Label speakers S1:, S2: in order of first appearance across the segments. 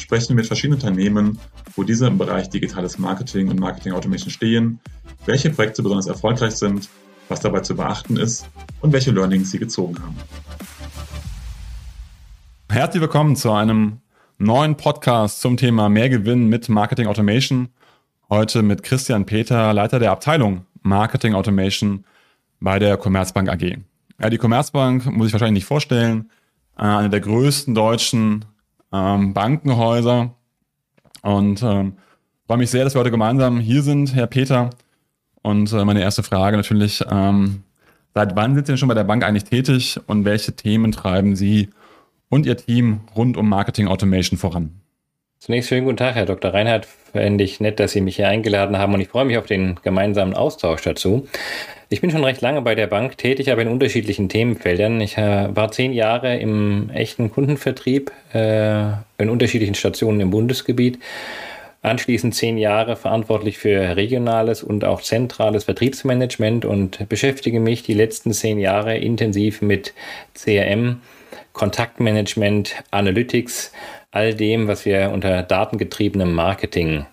S1: sprechen wir mit verschiedenen Unternehmen, wo diese im Bereich digitales Marketing und Marketing Automation stehen, welche Projekte besonders erfolgreich sind, was dabei zu beachten ist und welche Learnings sie gezogen haben. Herzlich willkommen zu einem neuen Podcast zum Thema Mehr Gewinn mit Marketing Automation. Heute mit Christian Peter, Leiter der Abteilung Marketing Automation bei der Commerzbank AG. Ja, die Commerzbank muss ich wahrscheinlich nicht vorstellen, äh, eine der größten deutschen ähm, Bankenhäuser. Und ähm, freue mich sehr, dass wir heute gemeinsam hier sind, Herr Peter. Und äh, meine erste Frage natürlich, ähm, seit wann sind Sie denn schon bei der Bank eigentlich tätig und welche Themen treiben Sie und Ihr Team rund um Marketing Automation voran?
S2: Zunächst schönen guten Tag, Herr Dr. Reinhardt. Fände ich nett, dass Sie mich hier eingeladen haben und ich freue mich auf den gemeinsamen Austausch dazu. Ich bin schon recht lange bei der Bank tätig, aber in unterschiedlichen Themenfeldern. Ich äh, war zehn Jahre im echten Kundenvertrieb äh, in unterschiedlichen Stationen im Bundesgebiet. Anschließend zehn Jahre verantwortlich für regionales und auch zentrales Vertriebsmanagement und beschäftige mich die letzten zehn Jahre intensiv mit CRM, Kontaktmanagement, Analytics, all dem, was wir unter datengetriebenem Marketing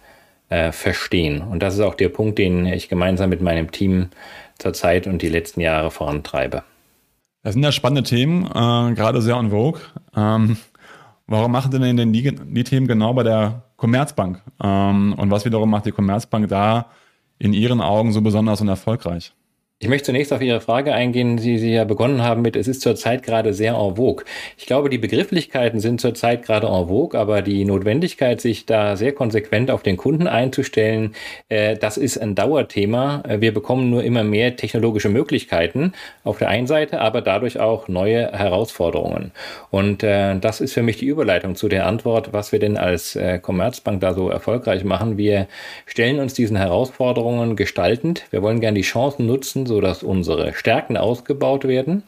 S2: äh, verstehen. Und das ist auch der Punkt, den ich gemeinsam mit meinem Team zurzeit und die letzten Jahre vorantreibe.
S1: Das sind ja spannende Themen, äh, gerade sehr en vogue. Ähm, warum machen Sie denn die, die, Themen genau bei der Commerzbank? Ähm, und was wiederum macht die Commerzbank da in Ihren Augen so besonders und erfolgreich?
S2: Ich möchte zunächst auf Ihre Frage eingehen, die Sie ja begonnen haben mit, es ist zurzeit gerade sehr en vogue. Ich glaube, die Begrifflichkeiten sind zurzeit gerade en vogue, aber die Notwendigkeit, sich da sehr konsequent auf den Kunden einzustellen, äh, das ist ein Dauerthema. Wir bekommen nur immer mehr technologische Möglichkeiten auf der einen Seite, aber dadurch auch neue Herausforderungen. Und äh, das ist für mich die Überleitung zu der Antwort, was wir denn als äh, Commerzbank da so erfolgreich machen. Wir stellen uns diesen Herausforderungen gestaltend. Wir wollen gerne die Chancen nutzen, sodass unsere Stärken ausgebaut werden.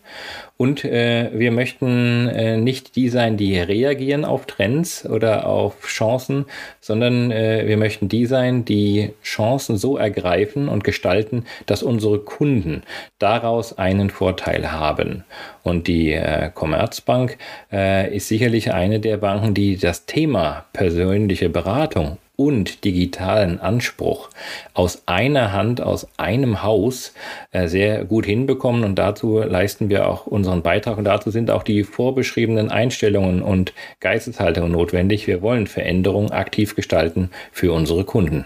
S2: Und äh, wir möchten äh, nicht die sein, die reagieren auf Trends oder auf Chancen, sondern äh, wir möchten die sein, die Chancen so ergreifen und gestalten, dass unsere Kunden daraus einen Vorteil haben. Und die äh, Commerzbank äh, ist sicherlich eine der Banken, die das Thema persönliche Beratung und digitalen Anspruch aus einer Hand, aus einem Haus äh, sehr gut hinbekommen. Und dazu leisten wir auch unseren Beitrag. Und dazu sind auch die vorbeschriebenen Einstellungen und Geisteshaltungen notwendig. Wir wollen Veränderungen aktiv gestalten für unsere Kunden.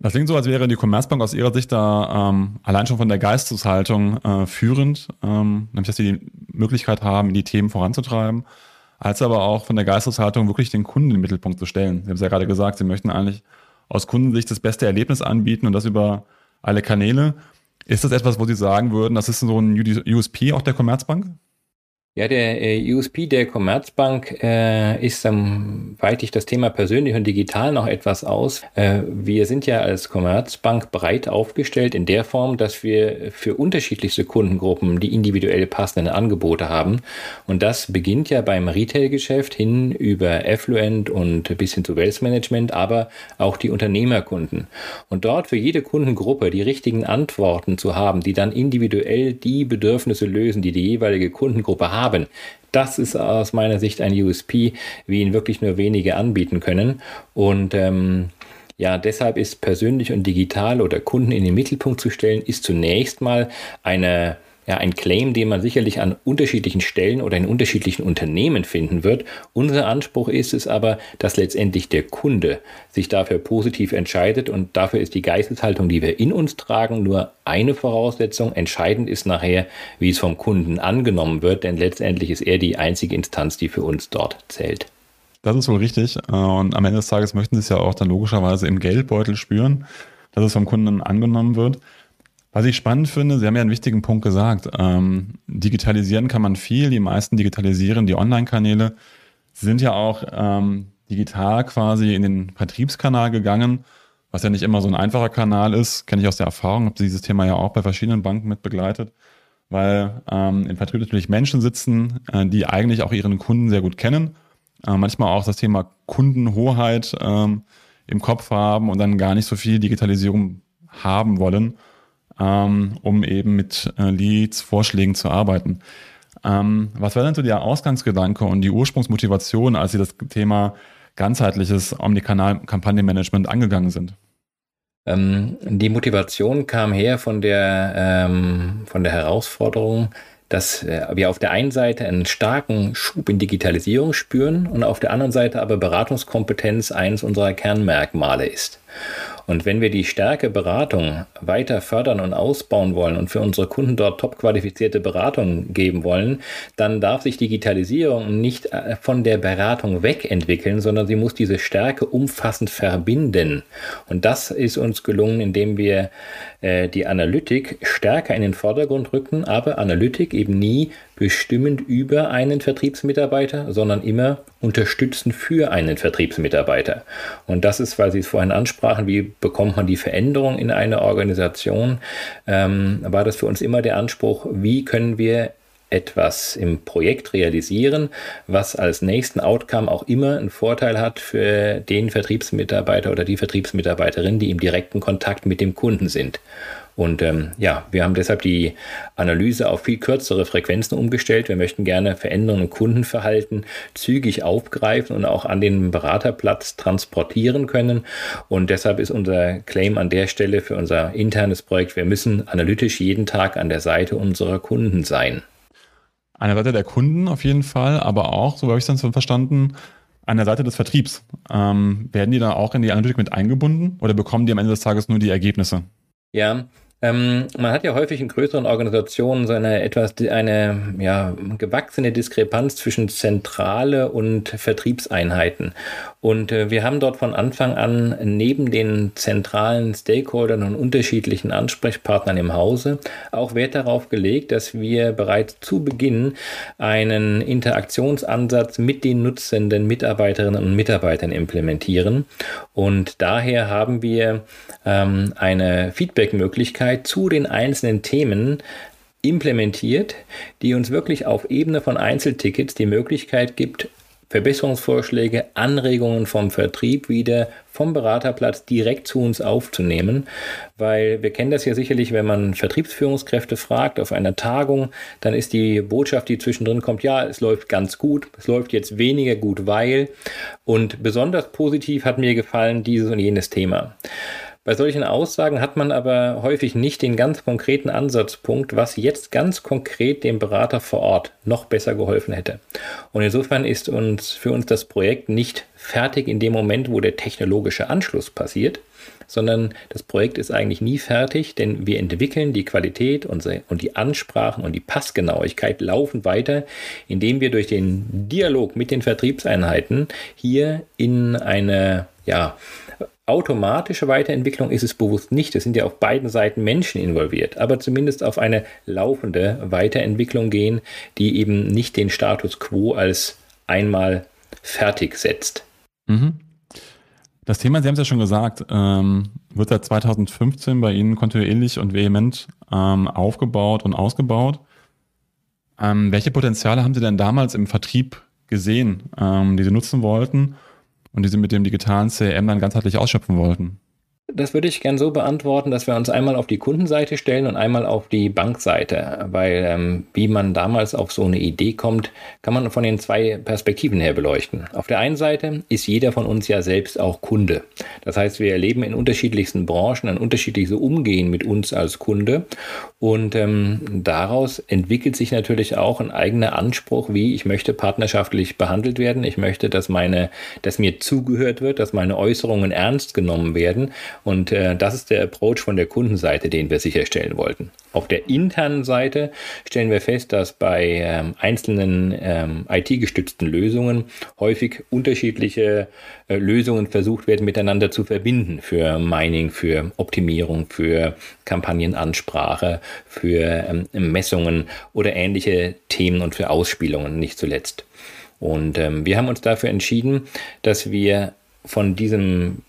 S1: Das klingt so, als wäre die Commerzbank aus Ihrer Sicht da ähm, allein schon von der Geisteshaltung äh, führend, ähm, nämlich dass Sie die Möglichkeit haben, die Themen voranzutreiben als aber auch von der Geisteshaltung wirklich den Kunden in den Mittelpunkt zu stellen. Sie haben es ja gerade gesagt, Sie möchten eigentlich aus Kundensicht das beste Erlebnis anbieten und das über alle Kanäle. Ist das etwas, wo Sie sagen würden, das ist so ein USP auch der Commerzbank?
S2: Ja, der äh, USP der Commerzbank äh, ist, ähm, weite ich das Thema persönlich und digital noch etwas aus. Äh, wir sind ja als Commerzbank breit aufgestellt in der Form, dass wir für unterschiedlichste Kundengruppen die individuell passenden Angebote haben. Und das beginnt ja beim Retail-Geschäft hin über Affluent und bis hin zu Wealth Management, aber auch die Unternehmerkunden. Und dort für jede Kundengruppe die richtigen Antworten zu haben, die dann individuell die Bedürfnisse lösen, die die jeweilige Kundengruppe haben, haben. Das ist aus meiner Sicht ein USP, wie ihn wirklich nur wenige anbieten können. Und ähm, ja, deshalb ist persönlich und digital oder Kunden in den Mittelpunkt zu stellen, ist zunächst mal eine ja, ein Claim, den man sicherlich an unterschiedlichen Stellen oder in unterschiedlichen Unternehmen finden wird. Unser Anspruch ist es aber, dass letztendlich der Kunde sich dafür positiv entscheidet und dafür ist die Geisteshaltung, die wir in uns tragen, nur eine Voraussetzung. Entscheidend ist nachher, wie es vom Kunden angenommen wird, denn letztendlich ist er die einzige Instanz, die für uns dort zählt.
S1: Das ist wohl richtig. Und am Ende des Tages möchten Sie es ja auch dann logischerweise im Geldbeutel spüren, dass es vom Kunden angenommen wird. Was ich spannend finde, Sie haben ja einen wichtigen Punkt gesagt. Ähm, digitalisieren kann man viel. Die meisten digitalisieren die Online-Kanäle. Sind ja auch ähm, digital quasi in den Vertriebskanal gegangen. was ja nicht immer so ein einfacher Kanal ist, kenne ich aus der Erfahrung, habe dieses Thema ja auch bei verschiedenen Banken mit begleitet, weil ähm, im Vertrieb natürlich Menschen sitzen, äh, die eigentlich auch ihren Kunden sehr gut kennen, äh, manchmal auch das Thema Kundenhoheit ähm, im Kopf haben und dann gar nicht so viel Digitalisierung haben wollen, ähm, um eben mit äh, Leads, Vorschlägen zu arbeiten. Ähm, was war denn so der Ausgangsgedanke und die Ursprungsmotivation, als Sie das Thema ganzheitliches Omnikanal-Kampagnenmanagement angegangen sind?
S2: Ähm, die Motivation kam her von der, ähm, von der Herausforderung, dass äh, wir auf der einen Seite einen starken Schub in Digitalisierung spüren und auf der anderen Seite aber Beratungskompetenz eines unserer Kernmerkmale ist. Und wenn wir die Stärke Beratung weiter fördern und ausbauen wollen und für unsere Kunden dort top qualifizierte Beratung geben wollen, dann darf sich Digitalisierung nicht äh, von der Beratung wegentwickeln, sondern sie muss diese Stärke umfassend verbinden. Und das ist uns gelungen, indem wir äh, die Analytik stärker in den Vordergrund rückten, aber Analytik eben nie bestimmend über einen Vertriebsmitarbeiter, sondern immer unterstützend für einen Vertriebsmitarbeiter. Und das ist, weil Sie es vorhin ansprachen, wie bekommt man die Veränderung in eine Organisation, ähm, war das für uns immer der Anspruch, wie können wir etwas im Projekt realisieren, was als nächsten Outcome auch immer einen Vorteil hat für den Vertriebsmitarbeiter oder die Vertriebsmitarbeiterin, die im direkten Kontakt mit dem Kunden sind. Und ähm, ja, wir haben deshalb die Analyse auf viel kürzere Frequenzen umgestellt. Wir möchten gerne Veränderungen im Kundenverhalten zügig aufgreifen und auch an den Beraterplatz transportieren können. Und deshalb ist unser Claim an der Stelle für unser internes Projekt, wir müssen analytisch jeden Tag an der Seite unserer Kunden sein.
S1: An der Seite der Kunden auf jeden Fall, aber auch, so habe ich es dann verstanden, an der Seite des Vertriebs. Ähm, werden die da auch in die Analytik mit eingebunden oder bekommen die am Ende des Tages nur die Ergebnisse?
S2: Ja, ähm, man hat ja häufig in größeren Organisationen so eine etwas eine ja, gewachsene Diskrepanz zwischen Zentrale und Vertriebseinheiten. Und äh, wir haben dort von Anfang an neben den zentralen Stakeholdern und unterschiedlichen Ansprechpartnern im Hause auch Wert darauf gelegt, dass wir bereits zu Beginn einen Interaktionsansatz mit den nutzenden Mitarbeiterinnen und Mitarbeitern implementieren. Und daher haben wir ähm, eine Feedback-Möglichkeit zu den einzelnen Themen implementiert, die uns wirklich auf Ebene von Einzeltickets die Möglichkeit gibt, Verbesserungsvorschläge, Anregungen vom Vertrieb wieder vom Beraterplatz direkt zu uns aufzunehmen, weil wir kennen das ja sicherlich, wenn man Vertriebsführungskräfte fragt auf einer Tagung, dann ist die Botschaft, die zwischendrin kommt, ja, es läuft ganz gut, es läuft jetzt weniger gut, weil und besonders positiv hat mir gefallen dieses und jenes Thema. Bei solchen Aussagen hat man aber häufig nicht den ganz konkreten Ansatzpunkt, was jetzt ganz konkret dem Berater vor Ort noch besser geholfen hätte. Und insofern ist uns für uns das Projekt nicht fertig in dem Moment, wo der technologische Anschluss passiert, sondern das Projekt ist eigentlich nie fertig, denn wir entwickeln die Qualität und die Ansprachen und die Passgenauigkeit laufen weiter, indem wir durch den Dialog mit den Vertriebseinheiten hier in eine ja, automatische Weiterentwicklung ist es bewusst nicht. Es sind ja auf beiden Seiten Menschen involviert, aber zumindest auf eine laufende Weiterentwicklung gehen, die eben nicht den Status quo als einmal fertig setzt. Mhm.
S1: Das Thema, Sie haben es ja schon gesagt, ähm, wird seit 2015 bei Ihnen kontinuierlich und vehement ähm, aufgebaut und ausgebaut. Ähm, welche Potenziale haben Sie denn damals im Vertrieb gesehen, ähm, die Sie nutzen wollten? Und die sie mit dem digitalen CRM dann ganzheitlich ausschöpfen wollten.
S2: Das würde ich gern so beantworten, dass wir uns einmal auf die Kundenseite stellen und einmal auf die Bankseite, weil ähm, wie man damals auf so eine Idee kommt, kann man von den zwei Perspektiven her beleuchten. Auf der einen Seite ist jeder von uns ja selbst auch Kunde. Das heißt, wir erleben in unterschiedlichsten Branchen ein unterschiedliches Umgehen mit uns als Kunde und ähm, daraus entwickelt sich natürlich auch ein eigener Anspruch, wie ich möchte partnerschaftlich behandelt werden. Ich möchte, dass meine, dass mir zugehört wird, dass meine Äußerungen ernst genommen werden und äh, das ist der Approach von der Kundenseite, den wir sicherstellen wollten. Auf der internen Seite stellen wir fest, dass bei ähm, einzelnen ähm, IT-gestützten Lösungen häufig unterschiedliche äh, Lösungen versucht werden, miteinander zu verbinden für Mining, für Optimierung, für Kampagnenansprache, für ähm, Messungen oder ähnliche Themen und für Ausspielungen nicht zuletzt. Und ähm, wir haben uns dafür entschieden, dass wir von diesem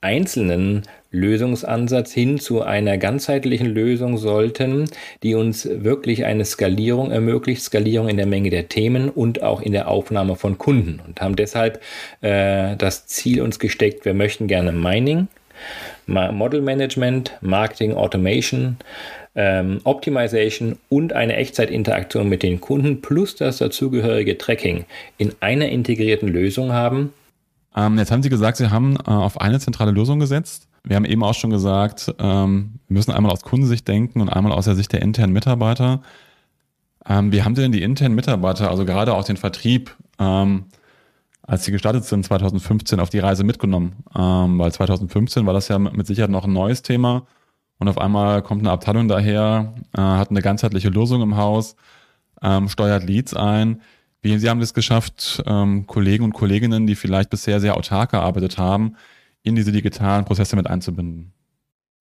S2: einzelnen Lösungsansatz hin zu einer ganzheitlichen Lösung sollten, die uns wirklich eine Skalierung ermöglicht, Skalierung in der Menge der Themen und auch in der Aufnahme von Kunden und haben deshalb äh, das Ziel uns gesteckt, wir möchten gerne Mining, Model Management, Marketing Automation, ähm, Optimization und eine Echtzeitinteraktion mit den Kunden plus das dazugehörige Tracking in einer integrierten Lösung haben.
S1: Ähm, jetzt haben Sie gesagt, Sie haben äh, auf eine zentrale Lösung gesetzt. Wir haben eben auch schon gesagt, ähm, wir müssen einmal aus Kundensicht denken und einmal aus der Sicht der internen Mitarbeiter. Ähm, wie haben denn die internen Mitarbeiter, also gerade auch den Vertrieb, ähm, als Sie gestartet sind 2015 auf die Reise mitgenommen? Weil 2015 war das ja mit Sicherheit noch ein neues Thema und auf einmal kommt eine Abteilung daher, äh, hat eine ganzheitliche Lösung im Haus, steuert Leads ein. Wie Sie haben es geschafft, Kollegen und Kolleginnen, die vielleicht bisher sehr autark gearbeitet haben, in diese digitalen Prozesse mit einzubinden?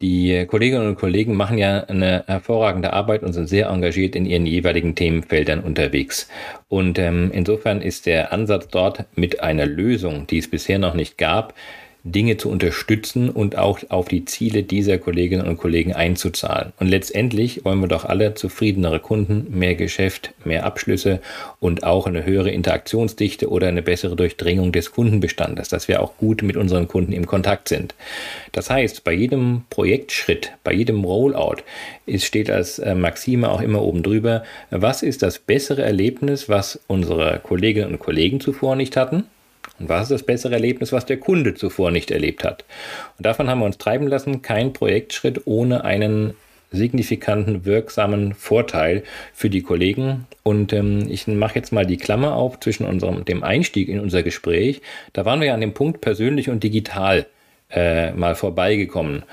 S2: Die Kolleginnen und Kollegen machen ja eine hervorragende Arbeit und sind sehr engagiert in ihren jeweiligen Themenfeldern unterwegs. Und ähm, insofern ist der Ansatz dort mit einer Lösung, die es bisher noch nicht gab, Dinge zu unterstützen und auch auf die Ziele dieser Kolleginnen und Kollegen einzuzahlen. Und letztendlich wollen wir doch alle zufriedenere Kunden, mehr Geschäft, mehr Abschlüsse und auch eine höhere Interaktionsdichte oder eine bessere Durchdringung des Kundenbestandes, dass wir auch gut mit unseren Kunden im Kontakt sind. Das heißt, bei jedem Projektschritt, bei jedem Rollout ist, steht als äh, Maxime auch immer oben drüber, was ist das bessere Erlebnis, was unsere Kolleginnen und Kollegen zuvor nicht hatten? Und was ist das bessere Erlebnis, was der Kunde zuvor nicht erlebt hat? Und davon haben wir uns treiben lassen, kein Projektschritt ohne einen signifikanten, wirksamen Vorteil für die Kollegen. Und ähm, ich mache jetzt mal die Klammer auf zwischen unserem, dem Einstieg in unser Gespräch. Da waren wir ja an dem Punkt persönlich und digital äh, mal vorbeigekommen.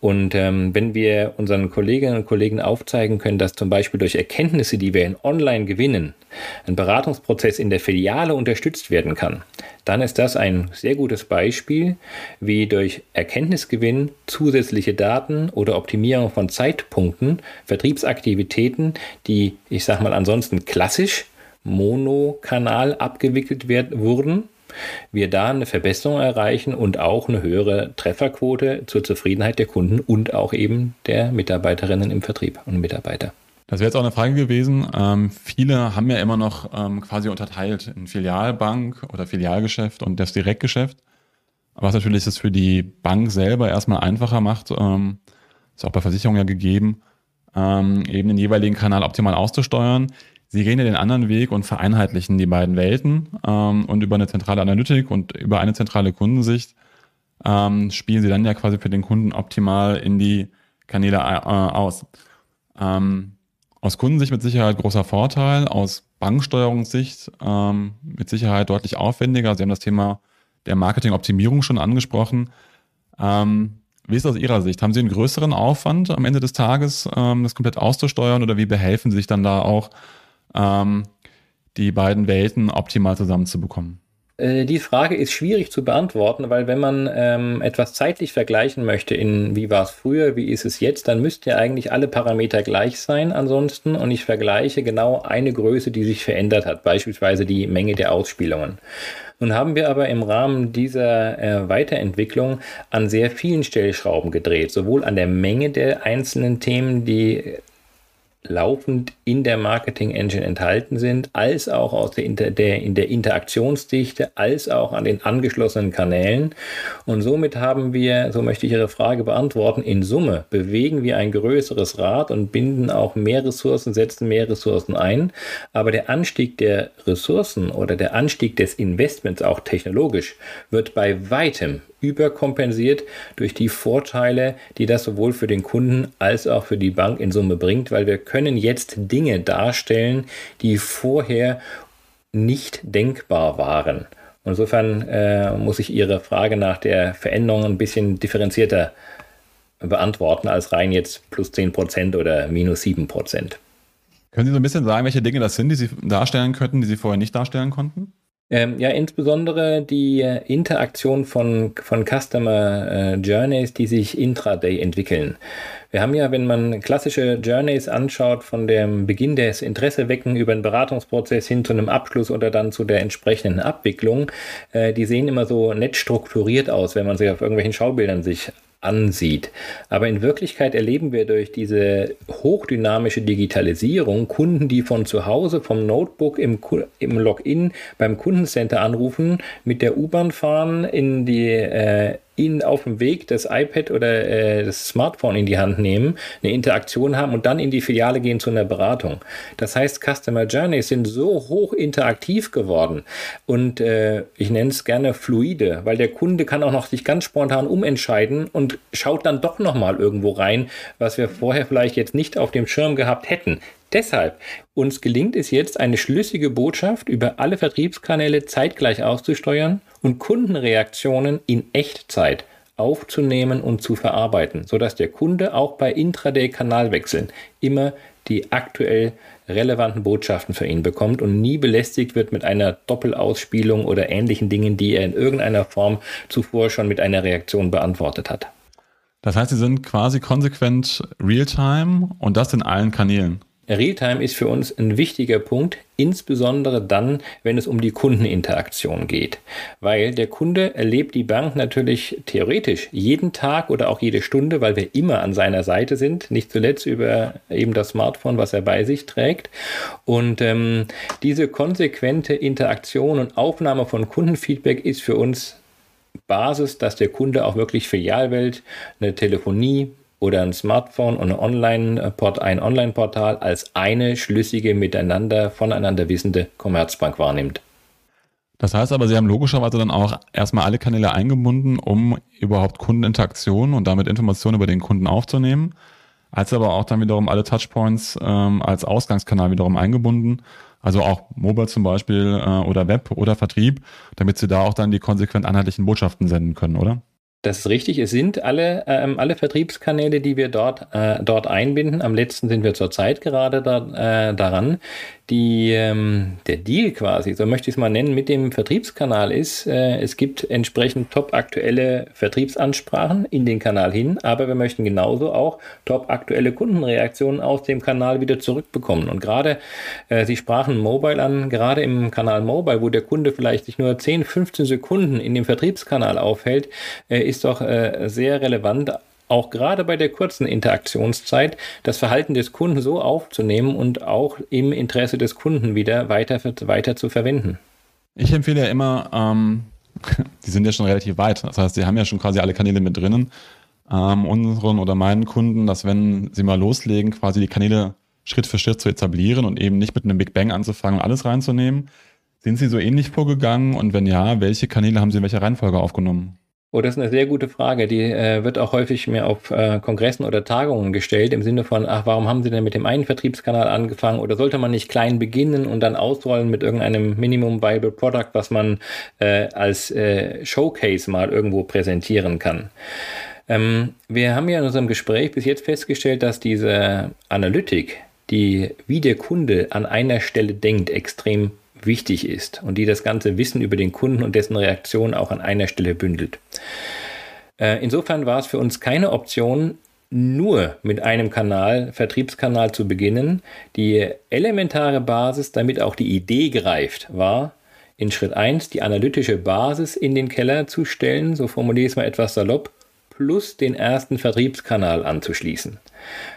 S2: Und ähm, wenn wir unseren Kolleginnen und Kollegen aufzeigen können, dass zum Beispiel durch Erkenntnisse, die wir in Online gewinnen, ein Beratungsprozess in der Filiale unterstützt werden kann, dann ist das ein sehr gutes Beispiel, wie durch Erkenntnisgewinn zusätzliche Daten oder Optimierung von Zeitpunkten Vertriebsaktivitäten, die, ich sag mal, ansonsten klassisch monokanal abgewickelt werden, wurden, wir da eine Verbesserung erreichen und auch eine höhere Trefferquote zur Zufriedenheit der Kunden und auch eben der Mitarbeiterinnen im Vertrieb und Mitarbeiter.
S1: Das wäre jetzt auch eine Frage gewesen. Ähm, viele haben ja immer noch ähm, quasi unterteilt in Filialbank oder Filialgeschäft und das Direktgeschäft. Was natürlich das für die Bank selber erstmal einfacher macht, ähm, ist auch bei Versicherungen ja gegeben, ähm, eben den jeweiligen Kanal optimal auszusteuern. Sie gehen ja den anderen Weg und vereinheitlichen die beiden Welten ähm, und über eine zentrale Analytik und über eine zentrale Kundensicht ähm, spielen Sie dann ja quasi für den Kunden optimal in die Kanäle äh, aus. Ähm, aus Kundensicht mit Sicherheit großer Vorteil, aus Banksteuerungssicht ähm, mit Sicherheit deutlich aufwendiger. Sie haben das Thema der Marketingoptimierung schon angesprochen. Ähm, wie ist das aus Ihrer Sicht? Haben Sie einen größeren Aufwand am Ende des Tages, ähm, das komplett auszusteuern oder wie behelfen Sie sich dann da auch ähm, die beiden Welten optimal zusammenzubekommen?
S2: Äh, die Frage ist schwierig zu beantworten, weil wenn man ähm, etwas zeitlich vergleichen möchte, in wie war es früher, wie ist es jetzt, dann müssten ja eigentlich alle Parameter gleich sein ansonsten und ich vergleiche genau eine Größe, die sich verändert hat, beispielsweise die Menge der Ausspielungen. Nun haben wir aber im Rahmen dieser äh, Weiterentwicklung an sehr vielen Stellschrauben gedreht, sowohl an der Menge der einzelnen Themen, die laufend in der Marketing Engine enthalten sind, als auch aus der, Inter der, in der Interaktionsdichte, als auch an den angeschlossenen Kanälen. Und somit haben wir, so möchte ich Ihre Frage beantworten, in Summe bewegen wir ein größeres Rad und binden auch mehr Ressourcen, setzen mehr Ressourcen ein. Aber der Anstieg der Ressourcen oder der Anstieg des Investments, auch technologisch, wird bei weitem überkompensiert durch die Vorteile, die das sowohl für den Kunden als auch für die Bank in Summe bringt, weil wir können jetzt Dinge darstellen, die vorher nicht denkbar waren. Insofern äh, muss ich Ihre Frage nach der Veränderung ein bisschen differenzierter beantworten als rein jetzt plus 10% oder minus 7%.
S1: Können Sie so ein bisschen sagen, welche Dinge das sind, die Sie darstellen könnten, die Sie vorher nicht darstellen konnten?
S2: Ähm, ja, insbesondere die Interaktion von, von Customer äh, Journeys, die sich intraday entwickeln. Wir haben ja, wenn man klassische Journeys anschaut, von dem Beginn des Interesse wecken über einen Beratungsprozess hin zu einem Abschluss oder dann zu der entsprechenden Abwicklung, äh, die sehen immer so nett strukturiert aus, wenn man sie auf irgendwelchen Schaubildern sich ansieht. Aber in Wirklichkeit erleben wir durch diese hochdynamische Digitalisierung Kunden, die von zu Hause vom Notebook im, im Login beim Kundencenter anrufen, mit der U-Bahn fahren, in die äh, ihnen auf dem Weg das iPad oder äh, das Smartphone in die Hand nehmen, eine Interaktion haben und dann in die Filiale gehen zu einer Beratung. Das heißt, Customer Journeys sind so hoch interaktiv geworden und äh, ich nenne es gerne fluide, weil der Kunde kann auch noch sich ganz spontan umentscheiden und schaut dann doch noch mal irgendwo rein, was wir vorher vielleicht jetzt nicht auf dem Schirm gehabt hätten. Deshalb, uns gelingt es jetzt, eine schlüssige Botschaft über alle Vertriebskanäle zeitgleich auszusteuern und Kundenreaktionen in Echtzeit aufzunehmen und zu verarbeiten, sodass der Kunde auch bei Intraday-Kanalwechseln immer die aktuell relevanten Botschaften für ihn bekommt und nie belästigt wird mit einer Doppelausspielung oder ähnlichen Dingen, die er in irgendeiner Form zuvor schon mit einer Reaktion beantwortet hat.
S1: Das heißt, Sie sind quasi konsequent Realtime und das in allen Kanälen.
S2: Realtime ist für uns ein wichtiger Punkt, insbesondere dann, wenn es um die Kundeninteraktion geht. Weil der Kunde erlebt die Bank natürlich theoretisch jeden Tag oder auch jede Stunde, weil wir immer an seiner Seite sind, nicht zuletzt über eben das Smartphone, was er bei sich trägt. Und ähm, diese konsequente Interaktion und Aufnahme von Kundenfeedback ist für uns Basis, dass der Kunde auch wirklich Filialwelt, eine Telefonie, oder ein Smartphone und ein Online-Port, ein Online-Portal als eine schlüssige, miteinander, voneinander wissende Commerzbank wahrnimmt.
S1: Das heißt aber, Sie haben logischerweise dann auch erstmal alle Kanäle eingebunden, um überhaupt Kundeninteraktion und damit Informationen über den Kunden aufzunehmen, als aber auch dann wiederum alle Touchpoints ähm, als Ausgangskanal wiederum eingebunden, also auch Mobile zum Beispiel äh, oder Web oder Vertrieb, damit Sie da auch dann die konsequent einheitlichen Botschaften senden können, oder?
S2: Das ist richtig. Es sind alle, ähm, alle Vertriebskanäle, die wir dort, äh, dort einbinden. Am letzten sind wir zurzeit gerade da, äh, daran die, ähm, der Deal quasi, so möchte ich es mal nennen, mit dem Vertriebskanal ist, äh, es gibt entsprechend top aktuelle Vertriebsansprachen in den Kanal hin, aber wir möchten genauso auch top aktuelle Kundenreaktionen aus dem Kanal wieder zurückbekommen. Und gerade, äh, Sie sprachen Mobile an, gerade im Kanal Mobile, wo der Kunde vielleicht sich nur 10, 15 Sekunden in dem Vertriebskanal aufhält, äh, ist doch äh, sehr relevant, auch gerade bei der kurzen Interaktionszeit das Verhalten des Kunden so aufzunehmen und auch im Interesse des Kunden wieder weiter, weiter zu verwenden.
S1: Ich empfehle ja immer, ähm, die sind ja schon relativ weit. Das heißt, sie haben ja schon quasi alle Kanäle mit drinnen. Ähm, unseren oder meinen Kunden, dass wenn sie mal loslegen, quasi die Kanäle Schritt für Schritt zu etablieren und eben nicht mit einem Big Bang anzufangen und alles reinzunehmen. Sind Sie so ähnlich vorgegangen und wenn ja, welche Kanäle haben Sie in welcher Reihenfolge aufgenommen?
S2: Oh, das ist eine sehr gute Frage. Die äh, wird auch häufig mir auf äh, Kongressen oder Tagungen gestellt, im Sinne von, ach, warum haben Sie denn mit dem einen Vertriebskanal angefangen? Oder sollte man nicht klein beginnen und dann ausrollen mit irgendeinem Minimum Viable Product, was man äh, als äh, Showcase mal irgendwo präsentieren kann? Ähm, wir haben ja in unserem Gespräch bis jetzt festgestellt, dass diese Analytik, die wie der Kunde an einer Stelle denkt, extrem wichtig ist und die das ganze Wissen über den Kunden und dessen Reaktion auch an einer Stelle bündelt. Äh, insofern war es für uns keine Option, nur mit einem Kanal, Vertriebskanal zu beginnen. Die elementare Basis, damit auch die Idee greift, war, in Schritt 1 die analytische Basis in den Keller zu stellen, so formuliere ich es mal etwas salopp, plus den ersten Vertriebskanal anzuschließen.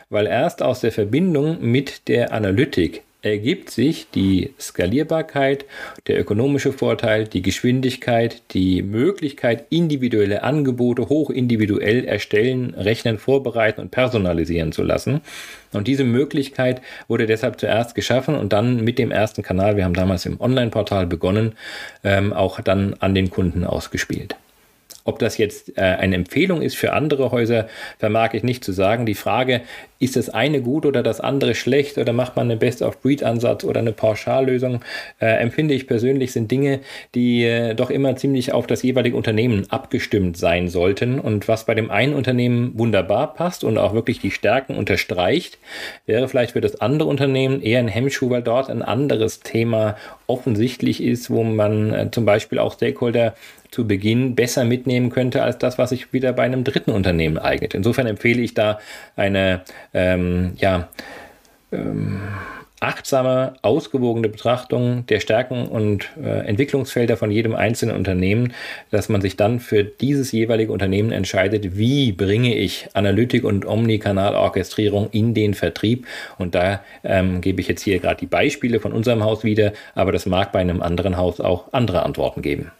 S2: Weil erst aus der Verbindung mit der Analytik ergibt sich die Skalierbarkeit, der ökonomische Vorteil, die Geschwindigkeit, die Möglichkeit, individuelle Angebote hochindividuell erstellen, rechnen, vorbereiten und personalisieren zu lassen. Und diese Möglichkeit wurde deshalb zuerst geschaffen und dann mit dem ersten Kanal, wir haben damals im Online-Portal begonnen, ähm, auch dann an den Kunden ausgespielt. Ob das jetzt äh, eine Empfehlung ist für andere Häuser, vermag ich nicht zu sagen. Die Frage, ist das eine gut oder das andere schlecht oder macht man einen Best-of-Breed-Ansatz oder eine Pauschallösung, äh, empfinde ich persönlich, sind Dinge, die äh, doch immer ziemlich auf das jeweilige Unternehmen abgestimmt sein sollten. Und was bei dem einen Unternehmen wunderbar passt und auch wirklich die Stärken unterstreicht, wäre vielleicht für das andere Unternehmen eher ein Hemmschuh, weil dort ein anderes Thema offensichtlich ist, wo man äh, zum Beispiel auch Stakeholder zu Beginn besser mitnehmen könnte als das, was sich wieder bei einem dritten Unternehmen eignet. Insofern empfehle ich da eine ähm, ja, ähm, achtsame, ausgewogene Betrachtung der Stärken und äh, Entwicklungsfelder von jedem einzelnen Unternehmen, dass man sich dann für dieses jeweilige Unternehmen entscheidet, wie bringe ich Analytik und Omnikanalorchestrierung in den Vertrieb. Und da ähm, gebe ich jetzt hier gerade die Beispiele von unserem Haus wieder, aber das mag bei einem anderen Haus auch andere Antworten geben.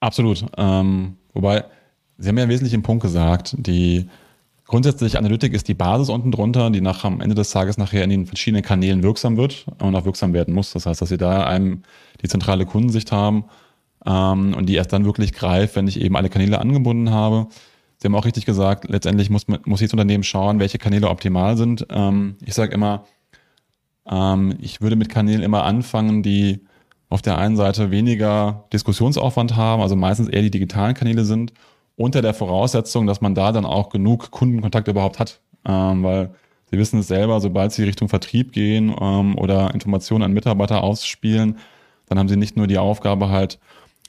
S1: Absolut. Ähm, wobei, Sie haben ja einen wesentlichen Punkt gesagt, die grundsätzlich Analytik ist die Basis unten drunter, die nach am Ende des Tages nachher in den verschiedenen Kanälen wirksam wird und auch wirksam werden muss. Das heißt, dass Sie da einem die zentrale Kundensicht haben ähm, und die erst dann wirklich greift, wenn ich eben alle Kanäle angebunden habe. Sie haben auch richtig gesagt, letztendlich muss, muss jedes Unternehmen schauen, welche Kanäle optimal sind. Ähm, ich sage immer, ähm, ich würde mit Kanälen immer anfangen, die auf der einen Seite weniger Diskussionsaufwand haben, also meistens eher die digitalen Kanäle sind, unter der Voraussetzung, dass man da dann auch genug Kundenkontakt überhaupt hat. Ähm, weil Sie wissen es selber, sobald Sie Richtung Vertrieb gehen ähm, oder Informationen an Mitarbeiter ausspielen, dann haben Sie nicht nur die Aufgabe halt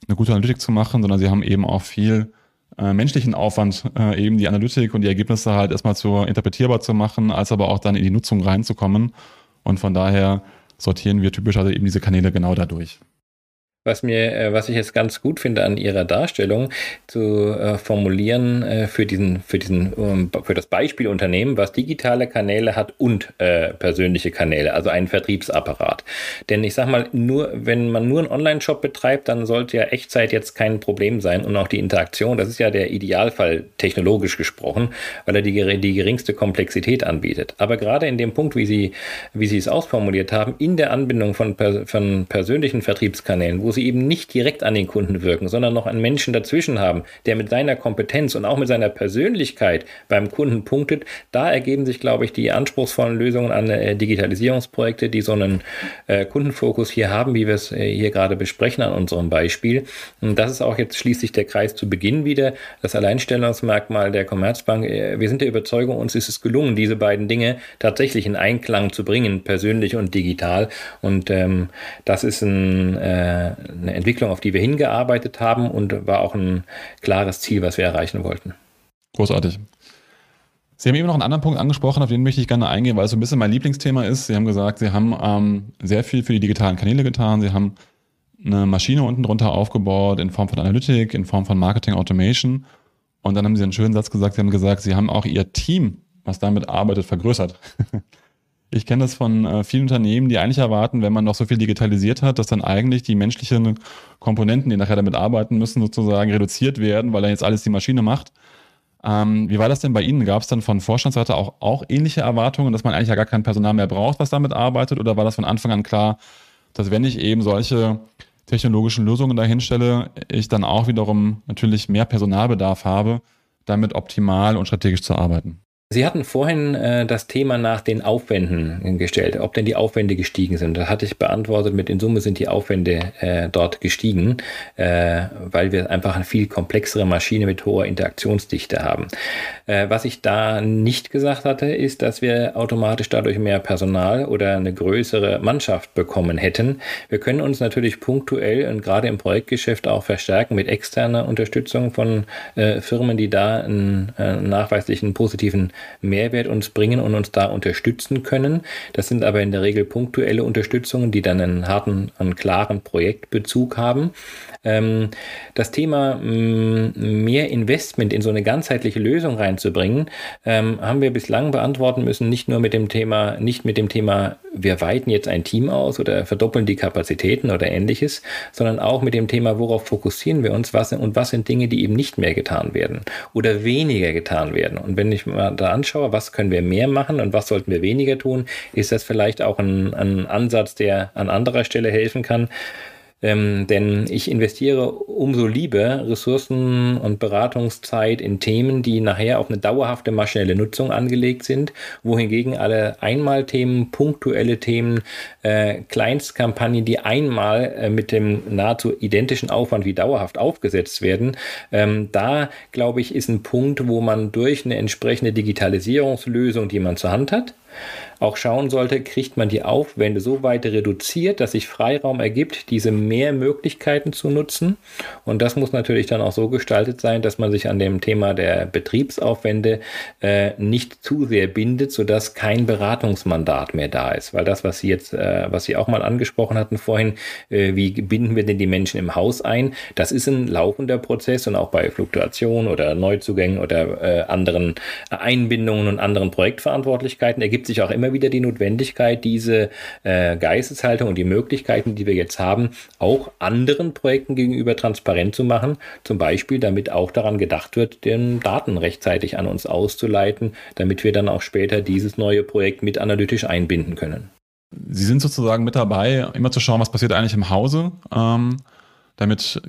S1: eine gute Analytik zu machen, sondern Sie haben eben auch viel äh, menschlichen Aufwand, äh, eben die Analytik und die Ergebnisse halt erstmal zu interpretierbar zu machen, als aber auch dann in die Nutzung reinzukommen. Und von daher sortieren wir typischerweise eben diese Kanäle genau dadurch
S2: was mir, äh, was ich jetzt ganz gut finde an ihrer Darstellung, zu äh, formulieren äh, für diesen, für diesen, um, für das Beispielunternehmen, was digitale Kanäle hat und äh, persönliche Kanäle, also einen Vertriebsapparat. Denn ich sag mal, nur, wenn man nur einen Online-Shop betreibt, dann sollte ja Echtzeit jetzt kein Problem sein und auch die Interaktion, das ist ja der Idealfall technologisch gesprochen, weil er die, die geringste Komplexität anbietet. Aber gerade in dem Punkt, wie Sie, wie Sie es ausformuliert haben, in der Anbindung von, von persönlichen Vertriebskanälen, wo wo sie eben nicht direkt an den Kunden wirken, sondern noch einen Menschen dazwischen haben, der mit seiner Kompetenz und auch mit seiner Persönlichkeit beim Kunden punktet, da ergeben sich, glaube ich, die anspruchsvollen Lösungen an äh, Digitalisierungsprojekte, die so einen äh, Kundenfokus hier haben, wie wir es äh, hier gerade besprechen an unserem Beispiel. Und das ist auch jetzt schließlich der Kreis zu Beginn wieder, das Alleinstellungsmerkmal der Commerzbank. Äh, wir sind der Überzeugung, uns ist es gelungen, diese beiden Dinge tatsächlich in Einklang zu bringen, persönlich und digital. Und ähm, das ist ein, äh, eine Entwicklung, auf die wir hingearbeitet haben und war auch ein klares Ziel, was wir erreichen wollten.
S1: Großartig. Sie haben eben noch einen anderen Punkt angesprochen, auf den möchte ich gerne eingehen, weil es so ein bisschen mein Lieblingsthema ist. Sie haben gesagt, Sie haben ähm, sehr viel für die digitalen Kanäle getan. Sie haben eine Maschine unten drunter aufgebaut in Form von Analytik, in Form von Marketing Automation. Und dann haben Sie einen schönen Satz gesagt. Sie haben gesagt, Sie haben auch Ihr Team, was damit arbeitet, vergrößert. Ich kenne das von äh, vielen Unternehmen, die eigentlich erwarten, wenn man noch so viel digitalisiert hat, dass dann eigentlich die menschlichen Komponenten, die nachher damit arbeiten müssen, sozusagen reduziert werden, weil dann jetzt alles die Maschine macht. Ähm, wie war das denn bei Ihnen? Gab es dann von Vorstandsseite auch, auch ähnliche Erwartungen, dass man eigentlich ja gar kein Personal mehr braucht, was damit arbeitet? Oder war das von Anfang an klar, dass wenn ich eben solche technologischen Lösungen dahinstelle, ich dann auch wiederum natürlich mehr Personalbedarf habe, damit optimal und strategisch zu arbeiten?
S2: Sie hatten vorhin äh, das Thema nach den Aufwänden gestellt, ob denn die Aufwände gestiegen sind. Da hatte ich beantwortet, mit in Summe sind die Aufwände äh, dort gestiegen, äh, weil wir einfach eine viel komplexere Maschine mit hoher Interaktionsdichte haben. Äh, was ich da nicht gesagt hatte, ist, dass wir automatisch dadurch mehr Personal oder eine größere Mannschaft bekommen hätten. Wir können uns natürlich punktuell und gerade im Projektgeschäft auch verstärken mit externer Unterstützung von äh, Firmen, die da einen, einen äh, nachweislichen positiven Mehrwert uns bringen und uns da unterstützen können. Das sind aber in der Regel punktuelle Unterstützungen, die dann einen harten, einen klaren Projektbezug haben. Ähm, das Thema mm, mehr Investment in so eine ganzheitliche Lösung reinzubringen, ähm, haben wir bislang beantworten müssen, nicht nur mit dem Thema, nicht mit dem Thema, wir weiten jetzt ein Team aus oder verdoppeln die Kapazitäten oder ähnliches, sondern auch mit dem Thema, worauf fokussieren wir uns was, und was sind Dinge, die eben nicht mehr getan werden oder weniger getan werden. Und wenn ich mal da anschaue, was können wir mehr machen und was sollten wir weniger tun, ist das vielleicht auch ein, ein Ansatz, der an anderer Stelle helfen kann. Ähm, denn ich investiere umso lieber Ressourcen und Beratungszeit in Themen, die nachher auf eine dauerhafte maschinelle Nutzung angelegt sind, wohingegen alle Einmalthemen, punktuelle Themen, äh, Kleinstkampagnen, die einmal äh, mit dem nahezu identischen Aufwand wie dauerhaft aufgesetzt werden, ähm, da glaube ich, ist ein Punkt, wo man durch eine entsprechende Digitalisierungslösung, die man zur Hand hat, auch schauen sollte, kriegt man die Aufwände so weit reduziert, dass sich Freiraum ergibt, diese mehr Möglichkeiten zu nutzen. Und das muss natürlich dann auch so gestaltet sein, dass man sich an dem Thema der Betriebsaufwände äh, nicht zu sehr bindet, sodass kein Beratungsmandat mehr da ist. Weil das, was Sie jetzt, äh, was Sie auch mal angesprochen hatten vorhin, äh, wie binden wir denn die Menschen im Haus ein, das ist ein laufender Prozess und auch bei Fluktuation oder Neuzugängen oder äh, anderen Einbindungen und anderen Projektverantwortlichkeiten ergibt sich auch immer immer wieder die Notwendigkeit, diese äh, Geisteshaltung und die Möglichkeiten, die wir jetzt haben, auch anderen Projekten gegenüber transparent zu machen. Zum Beispiel, damit auch daran gedacht wird, den Daten rechtzeitig an uns auszuleiten, damit wir dann auch später dieses neue Projekt mit analytisch einbinden können.
S1: Sie sind sozusagen mit dabei, immer zu schauen, was passiert eigentlich im Hause, ähm, damit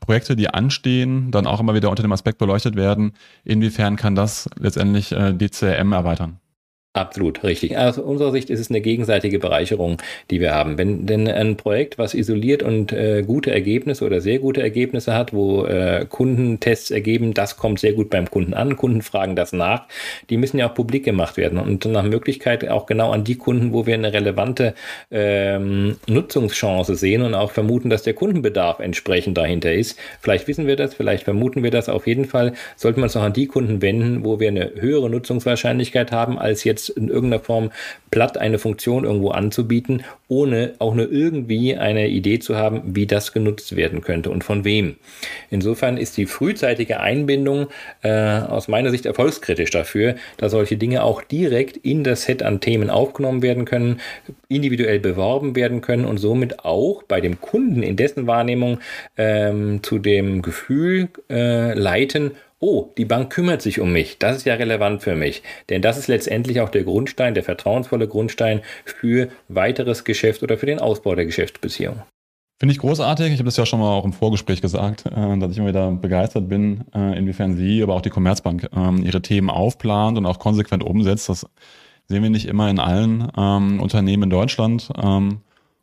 S1: Projekte, die anstehen, dann auch immer wieder unter dem Aspekt beleuchtet werden, inwiefern kann das letztendlich äh, DCM erweitern.
S2: Absolut, richtig. Aus unserer Sicht ist es eine gegenseitige Bereicherung, die wir haben. Wenn denn ein Projekt, was isoliert und äh, gute Ergebnisse oder sehr gute Ergebnisse hat, wo äh, Kundentests ergeben, das kommt sehr gut beim Kunden an, Kunden fragen das nach, die müssen ja auch publik gemacht werden und nach Möglichkeit auch genau an die Kunden, wo wir eine relevante ähm, Nutzungschance sehen und auch vermuten, dass der Kundenbedarf entsprechend dahinter ist. Vielleicht wissen wir das, vielleicht vermuten wir das. Auf jeden Fall sollte man es auch an die Kunden wenden, wo wir eine höhere Nutzungswahrscheinlichkeit haben als jetzt jetzt in irgendeiner Form platt eine Funktion irgendwo anzubieten, ohne auch nur irgendwie eine Idee zu haben, wie das genutzt werden könnte und von wem. Insofern ist die frühzeitige Einbindung äh, aus meiner Sicht erfolgskritisch dafür, dass solche Dinge auch direkt in das Set an Themen aufgenommen werden können, individuell beworben werden können und somit auch bei dem Kunden in dessen Wahrnehmung ähm, zu dem Gefühl äh, leiten, oh, die Bank kümmert sich um mich, das ist ja relevant für mich. Denn das ist letztendlich auch der Grundstein, der vertrauensvolle Grundstein für weiteres Geschäft oder für den Ausbau der Geschäftsbeziehung.
S1: Finde ich großartig. Ich habe das ja schon mal auch im Vorgespräch gesagt, äh, dass ich immer wieder begeistert bin, äh, inwiefern Sie, aber auch die Commerzbank ähm, ihre Themen aufplant und auch konsequent umsetzt. Das sehen wir nicht immer in allen ähm, Unternehmen in Deutschland. Ähm,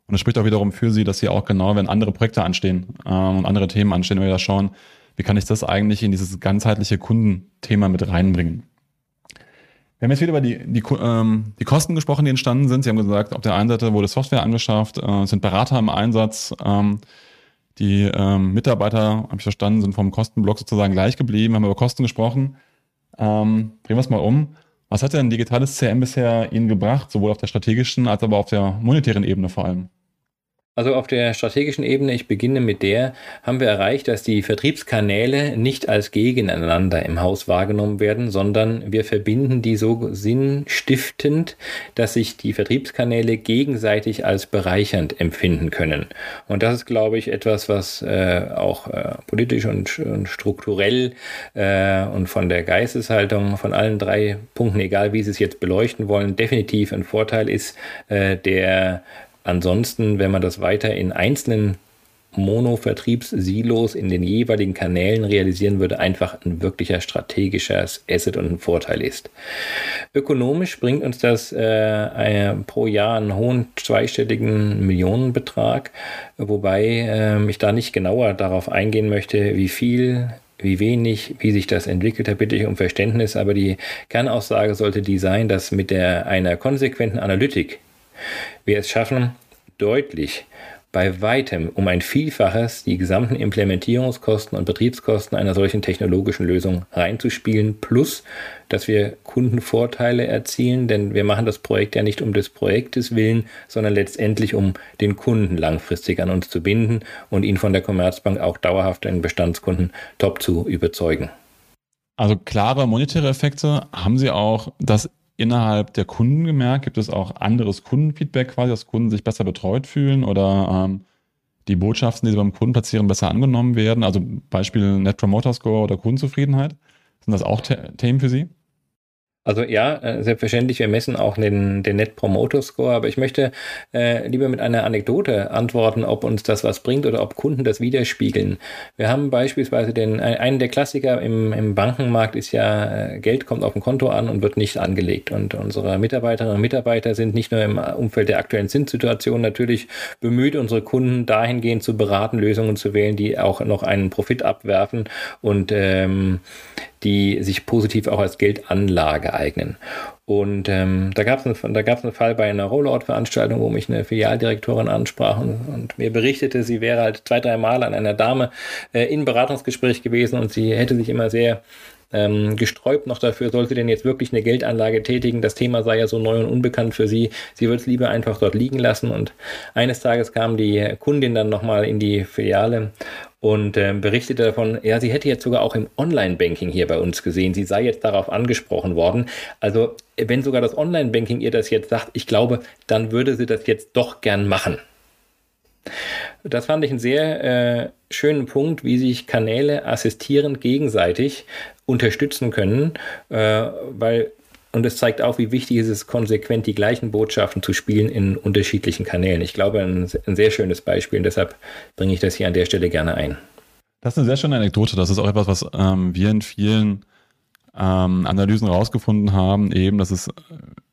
S1: und es spricht auch wiederum für Sie, dass Sie auch genau, wenn andere Projekte anstehen und andere Themen anstehen, wenn wir da schauen, wie kann ich das eigentlich in dieses ganzheitliche Kundenthema mit reinbringen? Wir haben jetzt wieder über die, die, ähm, die Kosten gesprochen, die entstanden sind. Sie haben gesagt, auf der einen Seite wurde Software angeschafft, äh, sind Berater im Einsatz. Ähm, die ähm, Mitarbeiter, habe ich verstanden, sind vom Kostenblock sozusagen gleich geblieben, haben über Kosten gesprochen. Ähm, drehen wir es mal um. Was hat denn digitales CM bisher Ihnen gebracht, sowohl auf der strategischen als aber auf der monetären Ebene vor allem?
S2: Also auf der strategischen Ebene, ich beginne mit der, haben wir erreicht, dass die Vertriebskanäle nicht als gegeneinander im Haus wahrgenommen werden, sondern wir verbinden die so sinnstiftend, dass sich die Vertriebskanäle gegenseitig als bereichernd empfinden können. Und das ist, glaube ich, etwas, was äh, auch äh, politisch und, und strukturell äh, und von der Geisteshaltung von allen drei Punkten, egal wie Sie es jetzt beleuchten wollen, definitiv ein Vorteil ist, äh, der Ansonsten, wenn man das weiter in einzelnen Mono-Vertriebssilos in den jeweiligen Kanälen realisieren würde, einfach ein wirklicher strategischer Asset und ein Vorteil ist. Ökonomisch bringt uns das äh, pro Jahr einen hohen zweistelligen Millionenbetrag, wobei äh, ich da nicht genauer darauf eingehen möchte, wie viel wie wenig, wie sich das entwickelt hat, bitte ich um Verständnis, aber die Kernaussage sollte die sein, dass mit der, einer konsequenten Analytik wir es schaffen, deutlich bei weitem um ein Vielfaches die gesamten Implementierungskosten und Betriebskosten einer solchen technologischen Lösung reinzuspielen, plus dass wir Kundenvorteile erzielen, denn wir machen das Projekt ja nicht um des Projektes willen, sondern letztendlich um den Kunden langfristig an uns zu binden und ihn von der Commerzbank auch dauerhaft einen Bestandskunden top zu überzeugen.
S1: Also klare monetäre Effekte. Haben Sie auch das innerhalb der Kunden gemerkt? Gibt es auch anderes Kundenfeedback quasi, dass Kunden sich besser betreut fühlen oder ähm, die Botschaften, die sie beim Kunden platzieren, besser angenommen werden? Also Beispiel Net Promoter Score oder Kundenzufriedenheit. Sind das auch The Themen für Sie?
S2: Also ja, äh, selbstverständlich, wir messen auch den, den Net Promoter Score, aber ich möchte äh, lieber mit einer Anekdote antworten, ob uns das was bringt oder ob Kunden das widerspiegeln. Wir haben beispielsweise den, einen der Klassiker im, im Bankenmarkt ist ja, äh, Geld kommt auf dem Konto an und wird nicht angelegt. Und unsere Mitarbeiterinnen und Mitarbeiter sind nicht nur im Umfeld der aktuellen Zinssituation natürlich bemüht, unsere Kunden dahingehend zu beraten, Lösungen zu wählen, die auch noch einen Profit abwerfen und ähm, die sich positiv auch als Geldanlage eignen. Und ähm, da gab es einen, einen Fall bei einer Rollout-Veranstaltung, wo mich eine Filialdirektorin ansprach und, und, mir berichtete, sie wäre halt zwei, drei Mal an einer Dame äh, in Beratungsgespräch gewesen und sie hätte sich immer sehr ähm, gesträubt noch dafür, soll sie denn jetzt wirklich eine Geldanlage tätigen? Das Thema sei ja so neu und unbekannt für sie. Sie wird es lieber einfach dort liegen lassen. Und eines Tages kam die Kundin dann nochmal in die Filiale und äh, berichtete davon, ja, sie hätte jetzt sogar auch im Online-Banking hier bei uns gesehen. Sie sei jetzt darauf angesprochen worden. Also, wenn sogar das Online-Banking ihr das jetzt sagt, ich glaube, dann würde sie das jetzt doch gern machen. Das fand ich einen sehr äh, schönen Punkt, wie sich Kanäle assistierend gegenseitig unterstützen können, äh, weil und es zeigt auch, wie wichtig es ist, konsequent die gleichen Botschaften zu spielen in unterschiedlichen Kanälen. Ich glaube, ein, ein sehr schönes Beispiel und deshalb bringe ich das hier an der Stelle gerne ein.
S1: Das ist eine sehr schöne Anekdote. Das ist auch etwas, was ähm, wir in vielen ähm, Analysen rausgefunden haben, eben, dass es,